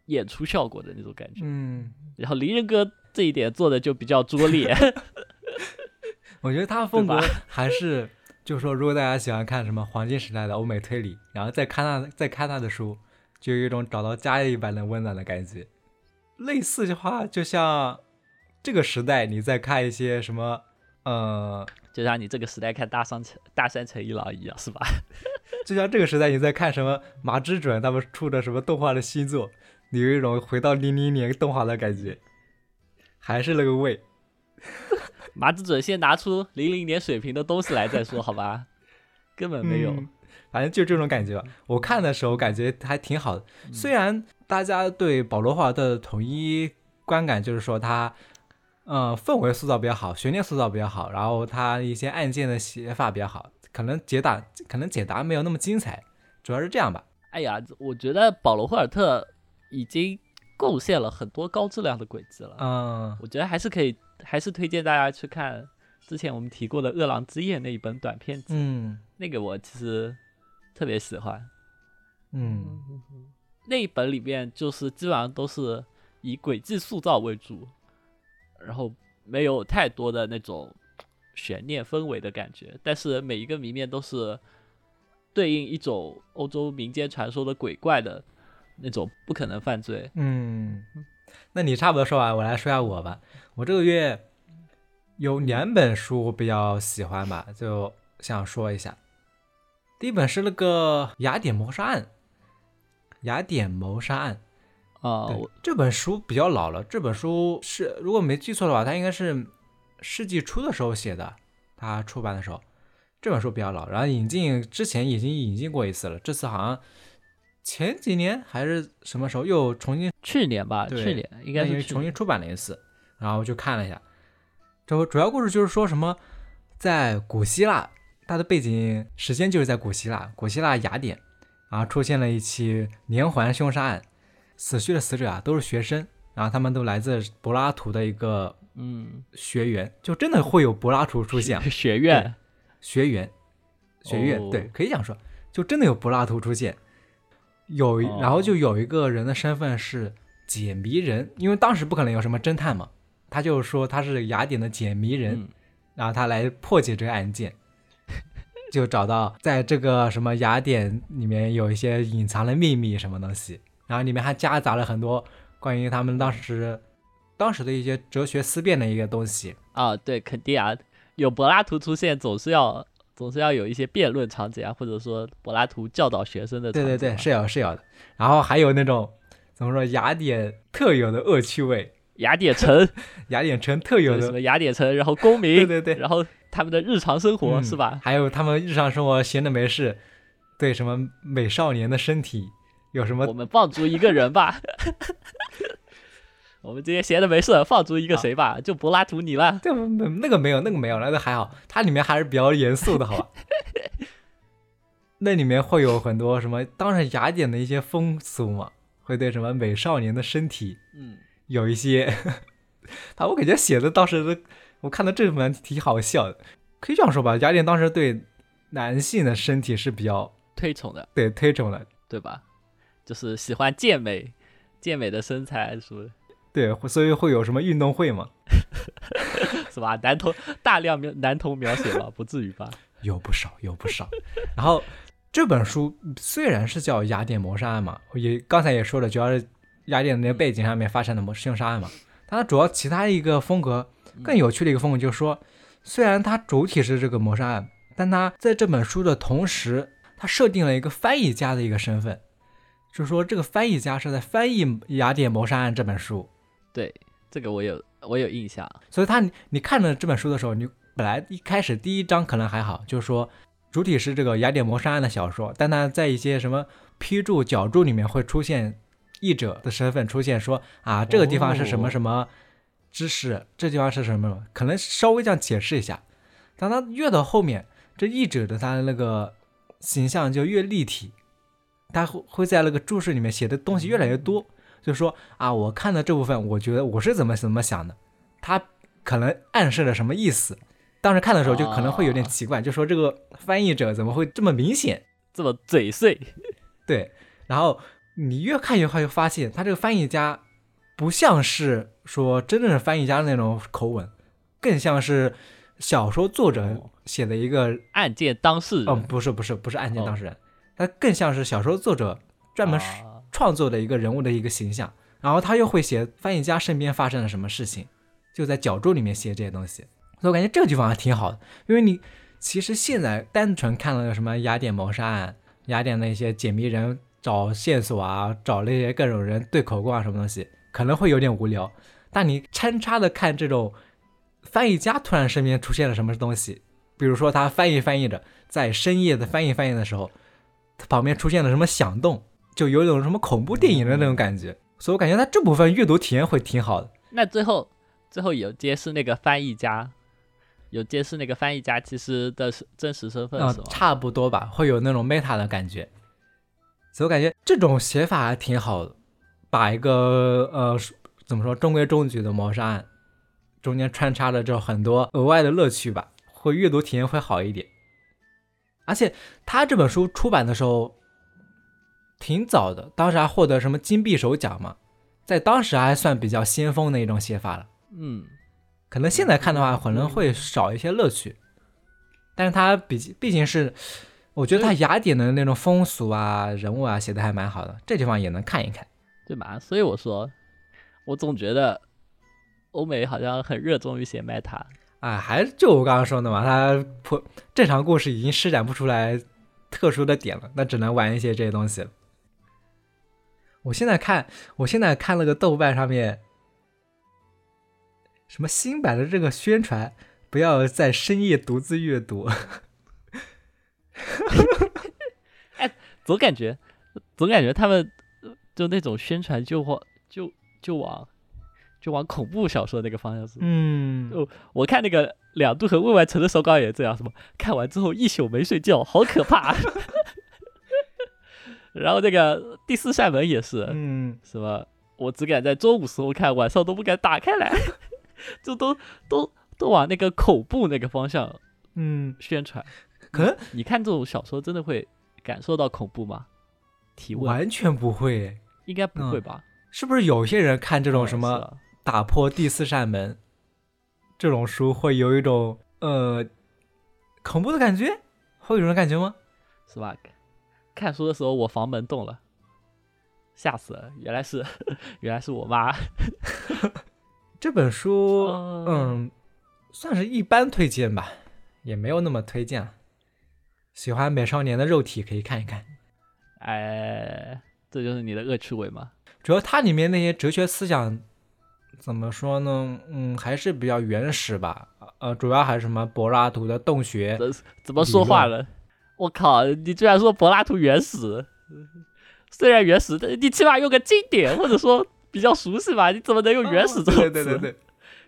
演出效果的那种感觉。嗯，然后离人哥这一点做的就比较拙劣，我觉得他风格还是，就是说，如果大家喜欢看什么黄金时代的欧美推理，然后再看他再看他的书，就有一种找到家一般的温暖的感觉。类似的话，就像这个时代，你在看一些什么，呃，就像你这个时代看大山城大山城一郎一样，是吧？就像这个时代你在看什么马之准他们出的什么动画的新作，你有一种回到零零年动画的感觉，还是那个味。麻子准先拿出零零年水平的东西来再说，好吧？根本没有。嗯反正就这种感觉吧。我看的时候感觉还挺好的，虽然大家对保罗·霍华德的统一观感就是说他，嗯，氛围塑造比较好，悬念塑造比较好，然后他一些案件的写法比较好，可能解答可能解答没有那么精彩，主要是这样吧。哎呀，我觉得保罗·霍尔特已经贡献了很多高质量的轨迹了。嗯我觉得还是可以，还是推荐大家去看之前我们提过的《饿狼之夜》那一本短篇集，嗯那个我其实特别喜欢。嗯那一本里面就是基本上都是以轨迹塑造为主，然后没有太多的那种悬念氛围的感觉，但是每一个谜面都是对应一种欧洲民间传说的鬼怪的那种不可能犯罪。嗯，那你差不多说完，我来说下我吧。我这个月有两本书我比较喜欢吧，就想说一下。第一本是那个《雅典谋杀案》，《雅典谋杀案》啊、对我这本书比较老了，这本书是如果没记错的话，它应该是世纪初的时候写的，它出版的时候，这本书比较老，然后引进之前已经引进过一次了，这次好像前几年还是什么时候又重新去年吧，对去年应该因是重新出版了一次，然后我就看了一下。主主要故事就是说什么，在古希腊，它的背景时间就是在古希腊，古希腊雅典，然后出现了一起连环凶杀案，死去的死者啊都是学生，然后他们都来自柏拉图的一个嗯，学员，就真的会有柏拉图出现啊。学院学员，学院，哦对，可以这样说，就真的有柏拉图出现。有然后就有一个人的身份是解谜人，因为当时不可能有什么侦探嘛，他就说他是雅典的解谜人，嗯然后他来破解这个案件，就找到在这个什么雅典里面有一些隐藏的秘密什么东西，然后里面还夹杂了很多关于他们当时当时的一些哲学思辨的一个东西。啊，对，肯定啊，有柏拉图出现，总是要总是要有一些辩论场景啊，或者说柏拉图教导学生的场景、对对对，是有是有的。然后还有那种怎么说雅典特有的恶趣味，雅典城 雅典城特有的，什么雅典城，然后公民，对对对，然后他们的日常生活、嗯是吧？还有他们日常生活闲的没事，对什么美少年的身体有什么我？们放逐一个人吧。我们今天闲着没事，放逐一个谁吧？就柏拉图你了。这那个没有，那个没有，那个还好，它里面还是比较严肃的，好吧？那里面会有很多什么，当然雅典的一些风俗嘛，会对什么美少年的身体嗯，有一些，他我感觉写的当时的，我看到这本挺好笑的，可以这样说吧，雅典当时对男性的身体是比较推崇的，对推崇的，对吧？就是喜欢健美，健美的身材，是不是？对，所以会有什么运动会嘛？是吧？男童大量描男童描写吧，不至于吧？有不少，有不少。然后这本书虽然是叫《雅典谋杀案》嘛，也刚才也说了，主要是雅典的那个背景上面发生的谋凶杀案嘛。但它主要其他一个风格更有趣的一个风格就是说，虽然它主体是这个谋杀案，但它在这本书的同时，它设定了一个翻译家的一个身份，就是说这个翻译家是在翻译《雅典谋杀案》这本书。对，这个我有我有印象。所以他你看了这本书的时候，你本来一开始第一章可能还好，就是说主体是这个雅典谋杀案的小说，但他在一些什么批注、脚注里面会出现译者的身份出现说，啊这个地方是什么什么知识，这地方是什么什么，可能稍微这样解释一下。当他越到后面，这译者的他的那个形象就越立体，他会会在那个注释里面写的东西越来越多。就说啊，我看的这部分，我觉得我是怎么怎么想的，他可能暗示了什么意思。当时看的时候就可能会有点奇怪，就说这个翻译者怎么会这么明显？这么嘴碎，对，然后你越看越会发现，他这个翻译家不像是说真正的翻译家的那种口吻，更像是小说作者写的一个案件当事人，哦，不是不是不是案件当事人，他更像是小说作者专门啊创作的一个人物的一个形象，然后他又会写翻译家身边发生了什么事情，就在脚注里面写这些东西，所以我感觉这个地方还挺好的，因为你其实现在单纯看了什么雅典谋杀案、雅典的一些解谜人找线索啊，找那些各种人对口供啊什么东西，可能会有点无聊，但你参差的看这种翻译家突然身边出现了什么东西，比如说他翻译翻译着，在深夜的翻译翻译的时候，他旁边出现了什么响动。就有一种什么恐怖电影的那种感觉，所以我感觉他这部分阅读体验会挺好的。那最后最后有揭示那个翻译家，有揭示那个翻译家其实的真实身份啊、是吗？差不多吧，会有那种 meta 的感觉，所以我感觉这种写法还挺好的，把一个呃怎么说中规中矩的谋杀案，中间穿插了这种很多额外的乐趣吧，会阅读体验会好一点。而且他这本书出版的时候挺早的，当时还获得什么金匕首奖嘛，在当时还算比较先锋的一种写法了。嗯，可能现在看的话，可能会少一些乐趣，但是它毕毕竟是，我觉得它雅典的那种风俗啊、人物啊写的还蛮好的，这地方也能看一看。对吧？所以我说，我总觉得欧美好像很热衷于写 meta，啊，还就我刚刚说的嘛，它破正常故事已经施展不出来特殊的点了，那只能玩一些这些东西了。我现在看，我现在看了个豆瓣上面，什么新版的这个宣传，不要在深夜独自阅读。哎总感觉总感觉他们呃就那种宣传就往就就往就往恐怖小说那个方向走。嗯哦我看那个两度和未完成的手稿也这样，什么看完之后一宿没睡觉，好可怕。然后那个第四扇门也是，嗯，什么我只敢在中午时候看，晚上都不敢打开来。就都都都往那个恐怖那个方向嗯，宣传。可能你看这种小说真的会感受到恐怖吗？提问完全不会。应该不会吧？是不是有些人看这种什么啊打破第四扇门这种书，会有一种呃恐怖的感觉？会有这种感觉吗？是吧？看书的时候我房门动了，吓死了！原来是原来是我妈。这本书，嗯嗯，算是一般推荐吧，也没有那么推荐。喜欢美少年的肉体可以看一看，哎，这就是你的恶趣味吗？主要它里面那些哲学思想怎么说呢？嗯，还是比较原始吧。呃，主要还是什么柏拉图的洞穴，怎么说话了？我靠！你居然说柏拉图原始，虽然原始，但你起码用个经典，或者说比较熟悉吧？你怎么能用原始这种词？哦对对对对，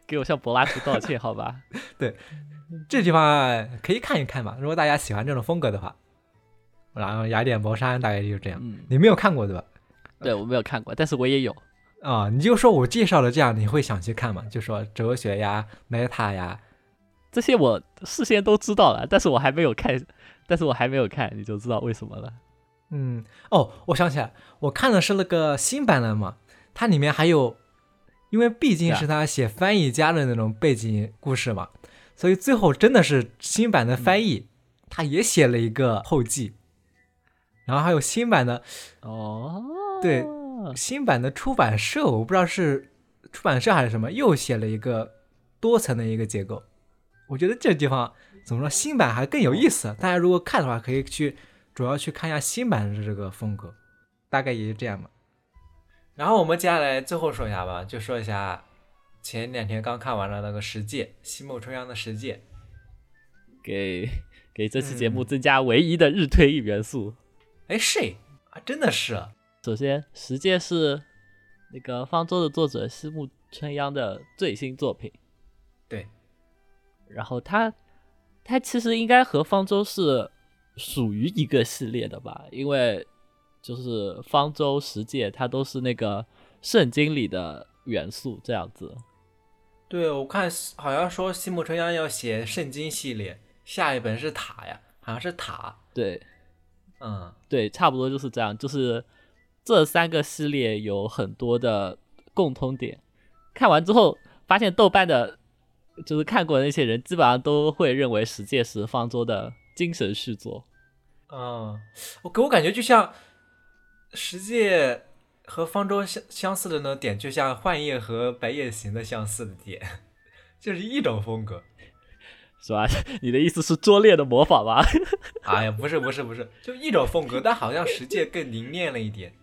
给我向柏拉图道歉，好吧？对这地方可以看一看嘛。如果大家喜欢这种风格的话，然后雅典博山大概就是这样。嗯，你没有看过对吧？对我没有看过，但是我也有。啊、你就说我介绍了这样，你会想去看吗？就说哲学呀、meta 呀，这些我事先都知道了，但是我还没有看，但是我还没有看，你就知道为什么了。嗯，哦，我想起来，我看的是那个新版的嘛，它里面还有，因为毕竟是他写翻译家的那种背景故事嘛，所以最后真的是新版的翻译，他也写了一个后记，然后还有新版的哦，对新版的出版社，我不知道是出版社还是什么，又写了一个多层的一个结构。我觉得这地方怎么说，新版还更有意思。大家如果看的话，可以去主要去看一下新版的这个风格，大概也就这样吧。然后我们接下来最后说一下吧，就说一下前两天刚看完了那个《十戒》，西木春央的《十戒给给这期节目嗯增加唯一的日推一元素。》。哎，是啊，真的是，首先，《十戒》是那个方舟的作者西木春央的最新作品。对，然后他他其实应该和方舟是属于一个系列的吧，因为就是方舟、十戒，它都是那个圣经里的元素这样子。对我看好像说西木春阳要写圣经系列，下一本是塔呀，好像是塔，对嗯。对，差不多就是这样。就是这三个系列有很多的共通点。看完之后，发现豆瓣的，就是看过那些人，基本上都会认为《十戒》是方舟的精神续作。嗯，我给我感觉就像《十戒》和方舟相相似的呢点，就像《幻夜》和《白夜行》的相似的点，就是一种风格。是吧？你的意思是拙劣的模仿吧？哎呀，不是不是不是，就一种风格，但好像《十戒》更凝练了一点，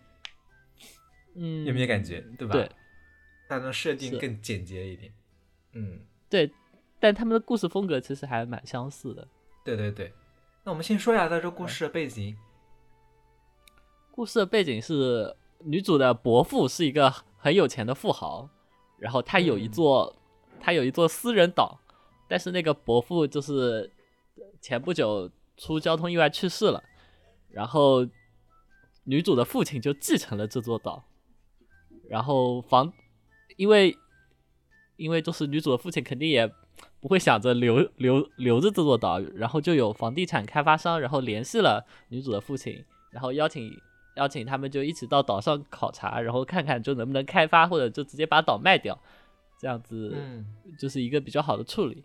嗯，有没有感觉？对吧？对，它的设定更简洁一点。嗯，对，但他们的故事风格其实还蛮相似的。对对对。那我们先说一下它这故事的背景。故事的背景是女主的伯父是一个很有钱的富豪，然后他有一嗯座、他有一座私人岛，但是那个伯父就是前不久出交通意外去世了，然后女主的父亲就继承了这座岛，然后房因为因为就是女主的父亲肯定也不会想着留留留着这座岛，然后就有房地产开发商，然后联系了女主的父亲，然后邀请邀请他们就一起到岛上考察，然后看看就能不能开发，或者就直接把岛卖掉，这样子嗯就是一个比较好的处理。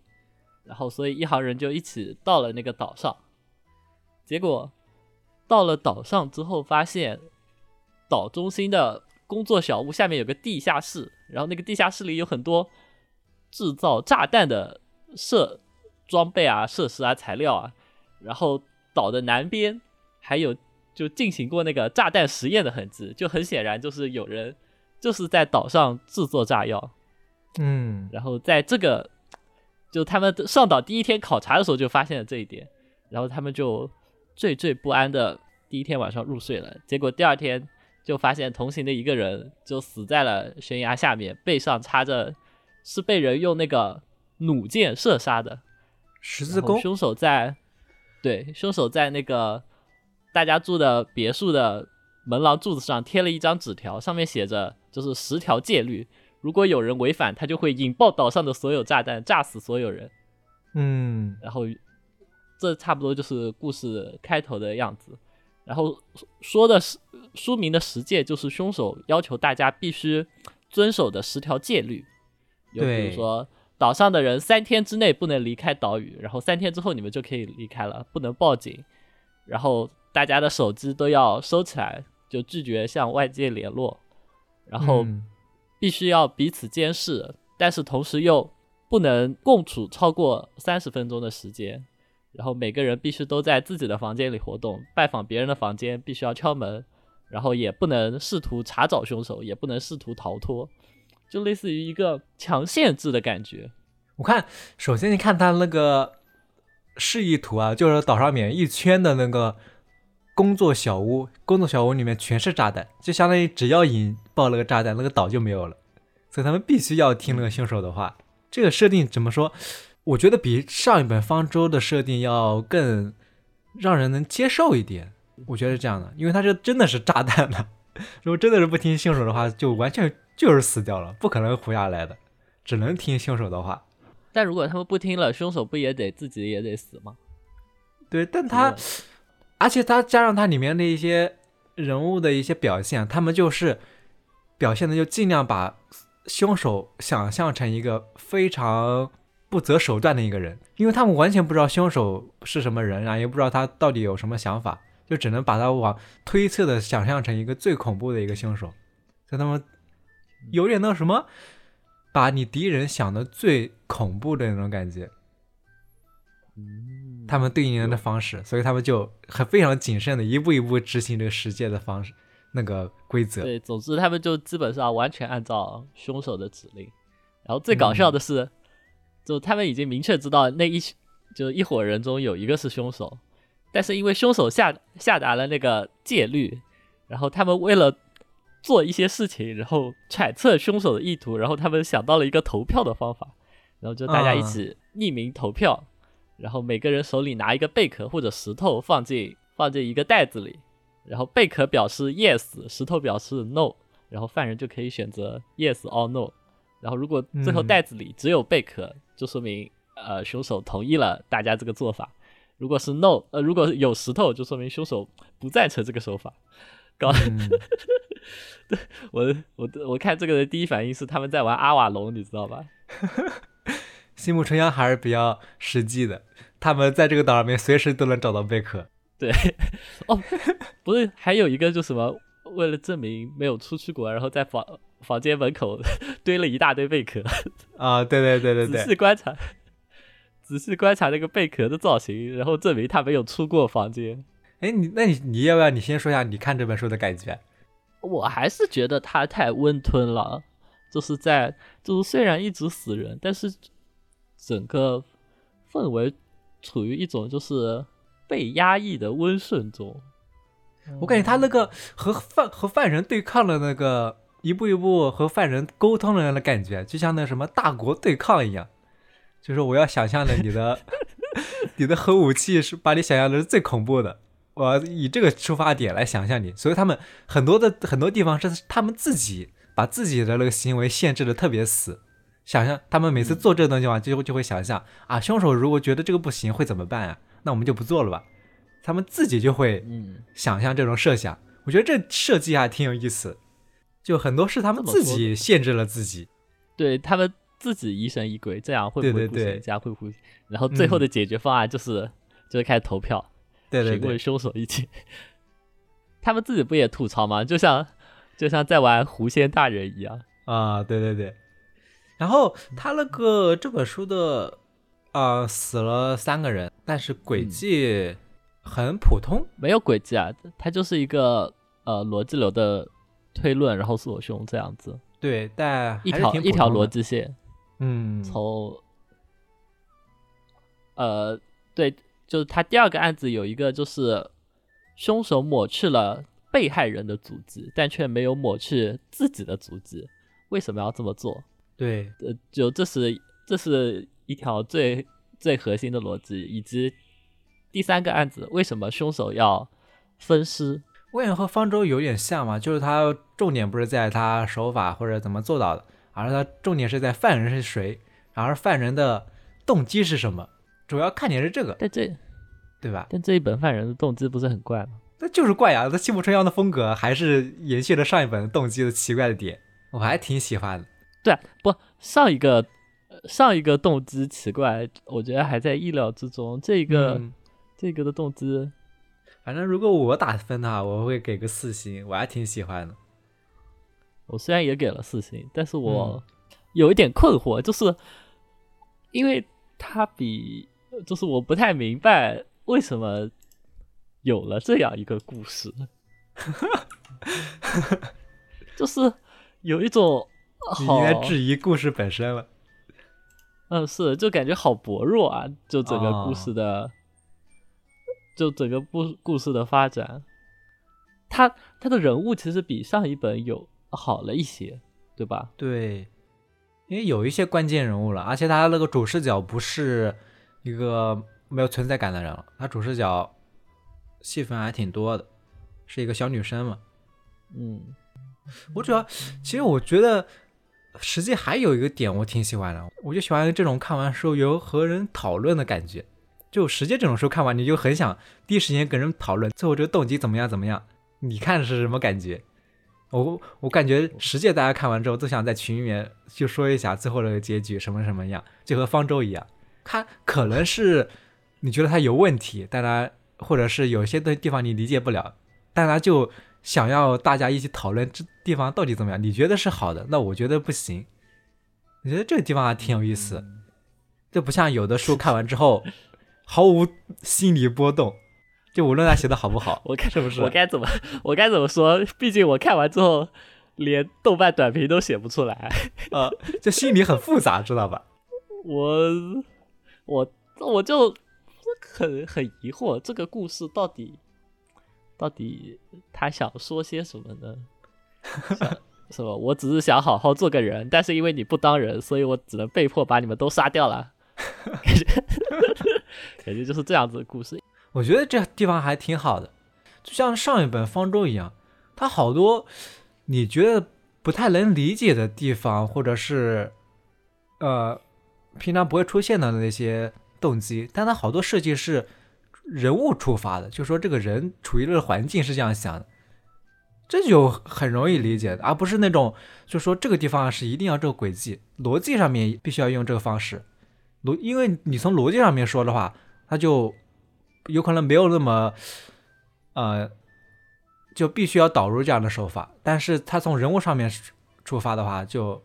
然后所以一行人就一起到了那个岛上，结果到了岛上之后，发现岛中心的工作小屋下面有个地下室，然后那个地下室里有很多制造炸弹的设装备啊、设施啊、材料啊，然后岛的南边还有就进行过那个炸弹实验的痕迹，就很显然就是有人就是在岛上制作炸药，嗯。然后在这个就他们上岛第一天考察的时候就发现了这一点，然后他们就惴惴不安的第一天晚上入睡了，结果第二天就发现同行的一个人就死在了悬崖下面，背上插着是被人用那个弩箭射杀的，十字弓。凶手在对凶手在那个大家住的别墅的门廊柱子上贴了一张纸条，上面写着就是十条戒律，如果有人违反，他就会引爆岛上的所有炸弹，炸死所有人。嗯然后这差不多就是故事开头的样子。然后说的是书名的十戒，就是凶手要求大家必须遵守的十条戒律。有比如说，岛上的人三天之内不能离开岛屿，然后三天之后你们就可以离开了，不能报警。然后大家的手机都要收起来，就拒绝向外界联络。然后嗯必须要彼此监视，但是同时又不能共处超过三十分钟的时间。然后每个人必须都在自己的房间里活动，拜访别人的房间必须要敲门，然后也不能试图查找凶手，也不能试图逃脱，就类似于一个强限制的感觉。我看，首先你看他那个示意图啊，就是岛上面一圈的那个工作小屋，工作小屋里面全是炸弹，就相当于只要引爆那个炸弹，那个岛就没有了。所以他们必须要听那个凶手的话。这个设定怎么说？我觉得比上一本方舟的设定要更让人能接受一点。我觉得是这样的，因为他这真的是炸弹呢。如果真的是不听凶手的话，就完全就是死掉了，不可能活下来的，只能听凶手的话。但如果他们不听了，凶手不也得自己也得死吗？对，但他，而且他加上他里面的一些人物的一些表现，他们就是表现的就尽量把凶手想象成一个非常不择手段的一个人，因为他们完全不知道凶手是什么人啊，也不知道他到底有什么想法，就只能把他往推测的想象成一个最恐怖的一个凶手，所以他们有点那什么，把你敌人想的最恐怖的那种感觉。嗯，他们对应人的方式，所以他们就很非常谨慎的一步一步执行这个世界的方式那个规则。对，总之他们就基本上完全按照凶手的指令。然后最搞笑的是，就他们已经明确知道那一就一伙人中有一个是凶手，但是因为凶手下下达了那个戒律，然后他们为了做一些事情，然后揣测凶手的意图，然后他们想到了一个投票的方法，然后就大家一起匿名投票，然后每个人手里拿一个贝壳或者石头放进放进一个袋子里，然后贝壳表示 yes，石头表示 no，然后犯人就可以选择 yes or no。然后如果最后嗯袋子里只有贝壳，就说明呃凶手同意了大家这个做法；如果是 no，呃如果有石头，就说明凶手不赞成这个手法。搞嗯，我我我看这个的第一反应是他们在玩阿瓦隆，你知道吧？新木春阳还是比较实际的，他们在这个岛上面随时都能找到贝壳。对，哦，不是，还有一个就什么，为了证明没有出去过，然后在房房间门口堆了一大堆贝壳，啊，对对对对对仔，细观察，仔细观察那个贝壳的造型，然后证明他没有出过房间。哎，你那你你要不要你先说一下你看这本书的感觉？我还是觉得他太温吞了，就是在就是虽然一直死人，但是整个氛围处于一种就是被压抑的温顺中。我感觉他那个和犯和犯人对抗的那个一步一步和犯人沟通的那个感觉，就像那什么大国对抗一样。就是我要想象的你的 你的核武器是把你想象的是最恐怖的，我以这个出发点来想象你。所以他们很多的很多地方是他们自己把自己的那个行为限制的特别死。想象他们每次做这个东西的话，就就会想象啊，凶手如果觉得这个不行会怎么办啊？那我们就不做了吧。他们自己就会嗯，想象这种设想，我觉得这设计还挺有意思。就很多是他们自己限制了自己。对他们自己疑神疑鬼，这样会不会不行？对对对这样会不会？然后最后的解决方案就是、就是开始投票，对对对凶手一起。他们自己不也吐槽吗？就像就像在玩狐仙大人一样。啊，对对对。然后他那个这本书的啊、死了三个人，但是轨迹很普通。没有轨迹啊，它就是一个呃逻辑流的推论，然后锁凶这样子，对，但一条一条逻。辑线，嗯，从呃对，就是他第二个案子有一个就是凶手抹去了被害人的足迹，但却没有抹去自己的足迹，为什么要这么做？对，呃，就这是这是一条最最核心的逻辑，以及第三个案子为什么凶手要分尸？我感觉和方舟有点像嘛，就是他重点不是在他手法或者怎么做到的，而是他重点是在犯人是谁，而犯人的动机是什么，主要看点是这个，但这对吧？但这一本犯人的动机不是很怪吗？那就是怪呀，他西部春阳的风格还是延续了上一本动机的奇怪的点，我还挺喜欢的。对啊，不上一个呃上一个动机奇怪，我觉得还在意料之中。这个、嗯这个的动机，反正如果我打分的话，我会给个四星，我还挺喜欢的。我虽然也给了四星，但是我嗯有一点困惑，就是因为它比，就是我不太明白为什么有了这样一个故事，就是有一种好你应该质疑故事本身了。嗯，是，就感觉好薄弱啊！就整个故哦事的，就整个故故事的发展，他他的人物其实比上一本有好了一些，对吧？对，因为有一些关键人物了，而且他那个主视角不是一个没有存在感的人了，他主视角戏份还挺多的，是一个小女生嘛。嗯，我主要，其实我觉得，实际还有一个点我挺喜欢的，我就喜欢这种看完书有和人讨论的感觉。就实际这种书看完，你就很想第一时间跟人讨论，最后这个动机怎么样怎么样，你看是什么感觉？我我感觉实际大家看完之后都想在群里面就说一下最后的结局什么什么样，就和方舟一样，它可能是你觉得它有问题，但它或者是有些的地方你理解不了，但它就想要大家一起讨论这地方到底怎么样，你觉得是好的，那我觉得不行。我觉得这个地方还挺有意思，就不像有的书看完之后毫无心理波动，就无论他写的好不好，我该是不是我该怎么我该怎么说？毕竟我看完之后，连豆瓣短评都写不出来。呃，就心里很复杂，知道吧？我我我就很很疑惑，这个故事到底到底他想说些什么呢？是吧？我只是想好好做个人，但是因为你不当人，所以我只能被迫把你们都杀掉了。感觉就是这样子的故事。我觉得这地方还挺好的，就像上一本《方舟》一样，它好多你觉得不太能理解的地方，或者是呃平常不会出现的那些动机，但它好多设计是人物出发的，就说这个人处于这个环境是这样想的，这就很容易理解的，而不是那种就说这个地方是一定要这个轨迹，逻辑上面必须要用这个方式，逻因为你从逻辑上面说的话，它就有可能没有那么，呃，就必须要导入这样的手法。但是他从人物上面出发的话，就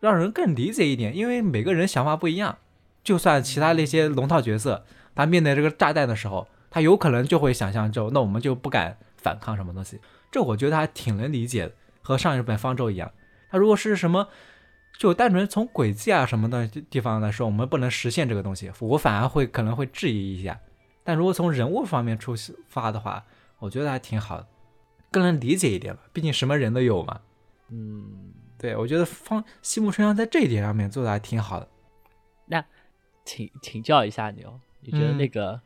让人更理解一点，因为每个人想法不一样。就算其他那些龙套角色，他面对这个炸弹的时候，他有可能就会想象就那我们就不敢反抗什么东西。这我觉得还挺能理解的，和上一本方舟一样。他如果是什么，就单纯从轨迹啊什么的地方来说，我们不能实现这个东西，我反而会可能会质疑一下。但如果从人物方面出发的话，我觉得还挺好的，更能理解一点吧。毕竟什么人都有嘛。嗯，对，我觉得方西木春香在这一点上面做的还挺好的。那请请教一下你哦，你觉得嗯那个、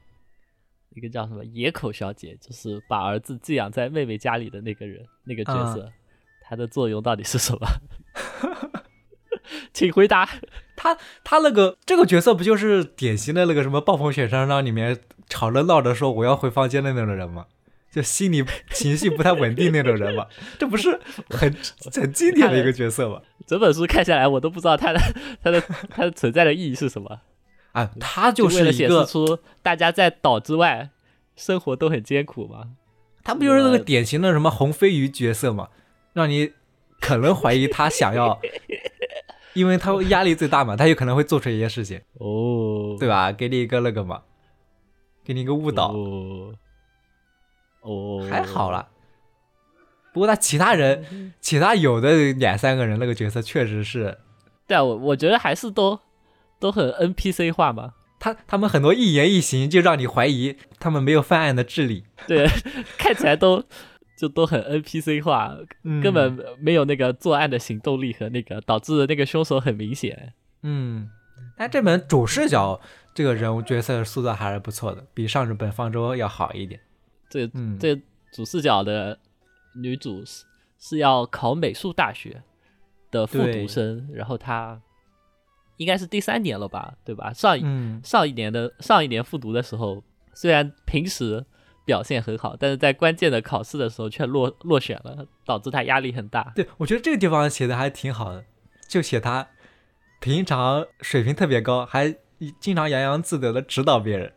一个叫什么野口小姐，就是把儿子寄养在妹妹家里的那个人，那个角色，她的作用到底是什么？请回答。他他那个这个角色不就是典型的那个什么《暴风雪山庄》里面吵着闹着说我要回房间的那种人吗？就心理情绪不太稳定那种人嘛，这不是很 很经典的一个角色吗？整本书看下来，我都不知道他的他的他的存在的意义是什么，啊，他就为了显示出大家在岛之外生活都很艰苦嘛。他不就是那个典型的什么红飞鱼角色嘛，让你可能怀疑他想要，因为他压力最大嘛，他有可能会做出一些事情，哦，对吧？给你一个那个嘛，给你一个误导，哦，哦，还好啦。不过他其他人，其他有的两三个人那个角色确实是，对啊，我我觉得还是都都很 NPC 化嘛。他他们很多一言一行就让你怀疑他们没有犯案的智力，对，看起来都就都很 NPC 化，嗯根本没有那个作案的行动力和那个导致那个凶手很明显。嗯，但这本主视角这个人物角色塑造还是不错的，比上日本方舟要好一点。这嗯，这主视角的女主是是要考美术大学，的复读生，然后她应该是第三年了吧，对吧？上一、嗯，上一年的上一年复读的时候，虽然平时表现很好，但是在关键的考试的时候却落落选了，导致她压力很大。对，我觉得这个地方写的还挺好的，就写她平常水平特别高，还经常洋洋自得的指导别人，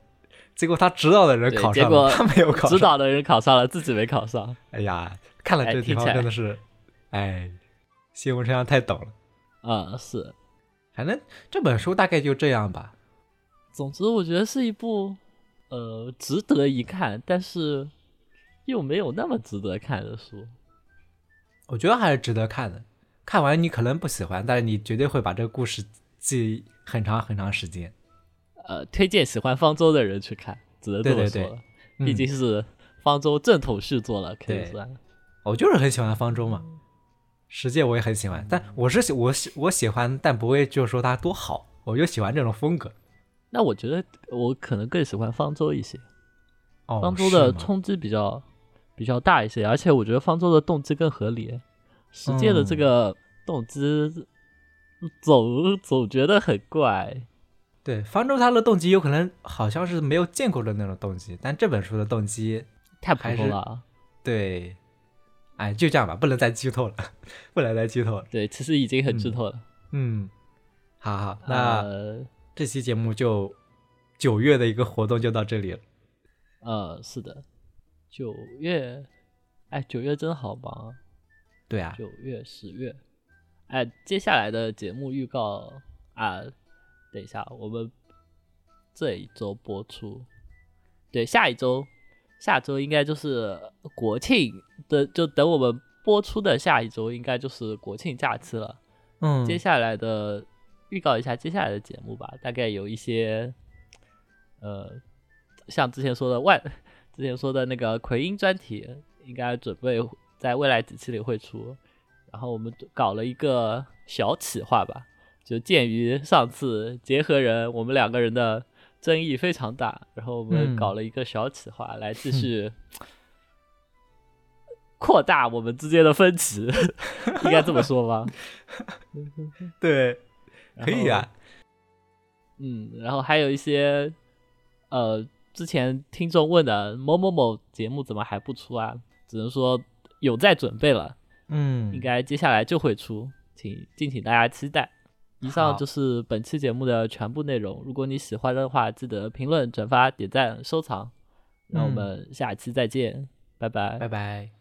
结果他指导的人考上结果了，他没有考上。指导的人考上了，自己没考上。哎呀，看了哎这个地方真的是，哎，谢文山太懂了。嗯，是。反正这本书大概就这样吧。总之，我觉得是一部呃值得一看，但是又没有那么值得看的书。我觉得还是值得看的。看完你可能不喜欢，但是你绝对会把这个故事记很长很长时间。呃，推荐喜欢方舟的人去看，只能这么对对对说了。毕嗯竟是方舟正统续作了，可以对算。我就是很喜欢方舟嘛，十戒我也很喜欢，但我是喜我喜我喜欢，但不会就是说它多好，我就喜欢这种风格。那我觉得我可能更喜欢方舟一些，哦，方舟的冲击比较比较大一些，而且我觉得方舟的动机更合理。十戒的这嗯个动机总总觉得很怪。对方舟他的动机有可能好像是没有见过的那种动机，但这本书的动机，太普通了。对，哎，就这样吧，不能再剧透了，不能再剧透了。对，其实已经很剧嗯透了。嗯，好好，那呃这期节目就九月的一个活动就到这里了。呃，是的，九月，哎，九月真好忙啊！对啊，九月、十月，哎，接下来的节目预告啊，等一下，我们这一周播出，对，下一周，下周应该就是国庆的，就等我们播出的下一周，应该就是国庆假期了。嗯，接下来的预告一下接下来的节目吧，大概有一些，呃，像之前说的万，之前说的那个奎因专题，应该准备在未来几期里会出。然后我们搞了一个小企划吧，就鉴于上次结合人我们两个人的争议非常大，然后我们嗯搞了一个小企划来继续扩大我们之间的分歧，应该这么说吧？对，可以啊。嗯，然后还有一些呃，之前听众问的某某某节目怎么还不出啊？只能说有在准备了，嗯，应该接下来就会出，请敬请大家期待。以上就是本期节目的全部内容。如果你喜欢的话，记得评论、转发、点赞、收藏。那我嗯们下期再见，拜拜拜拜。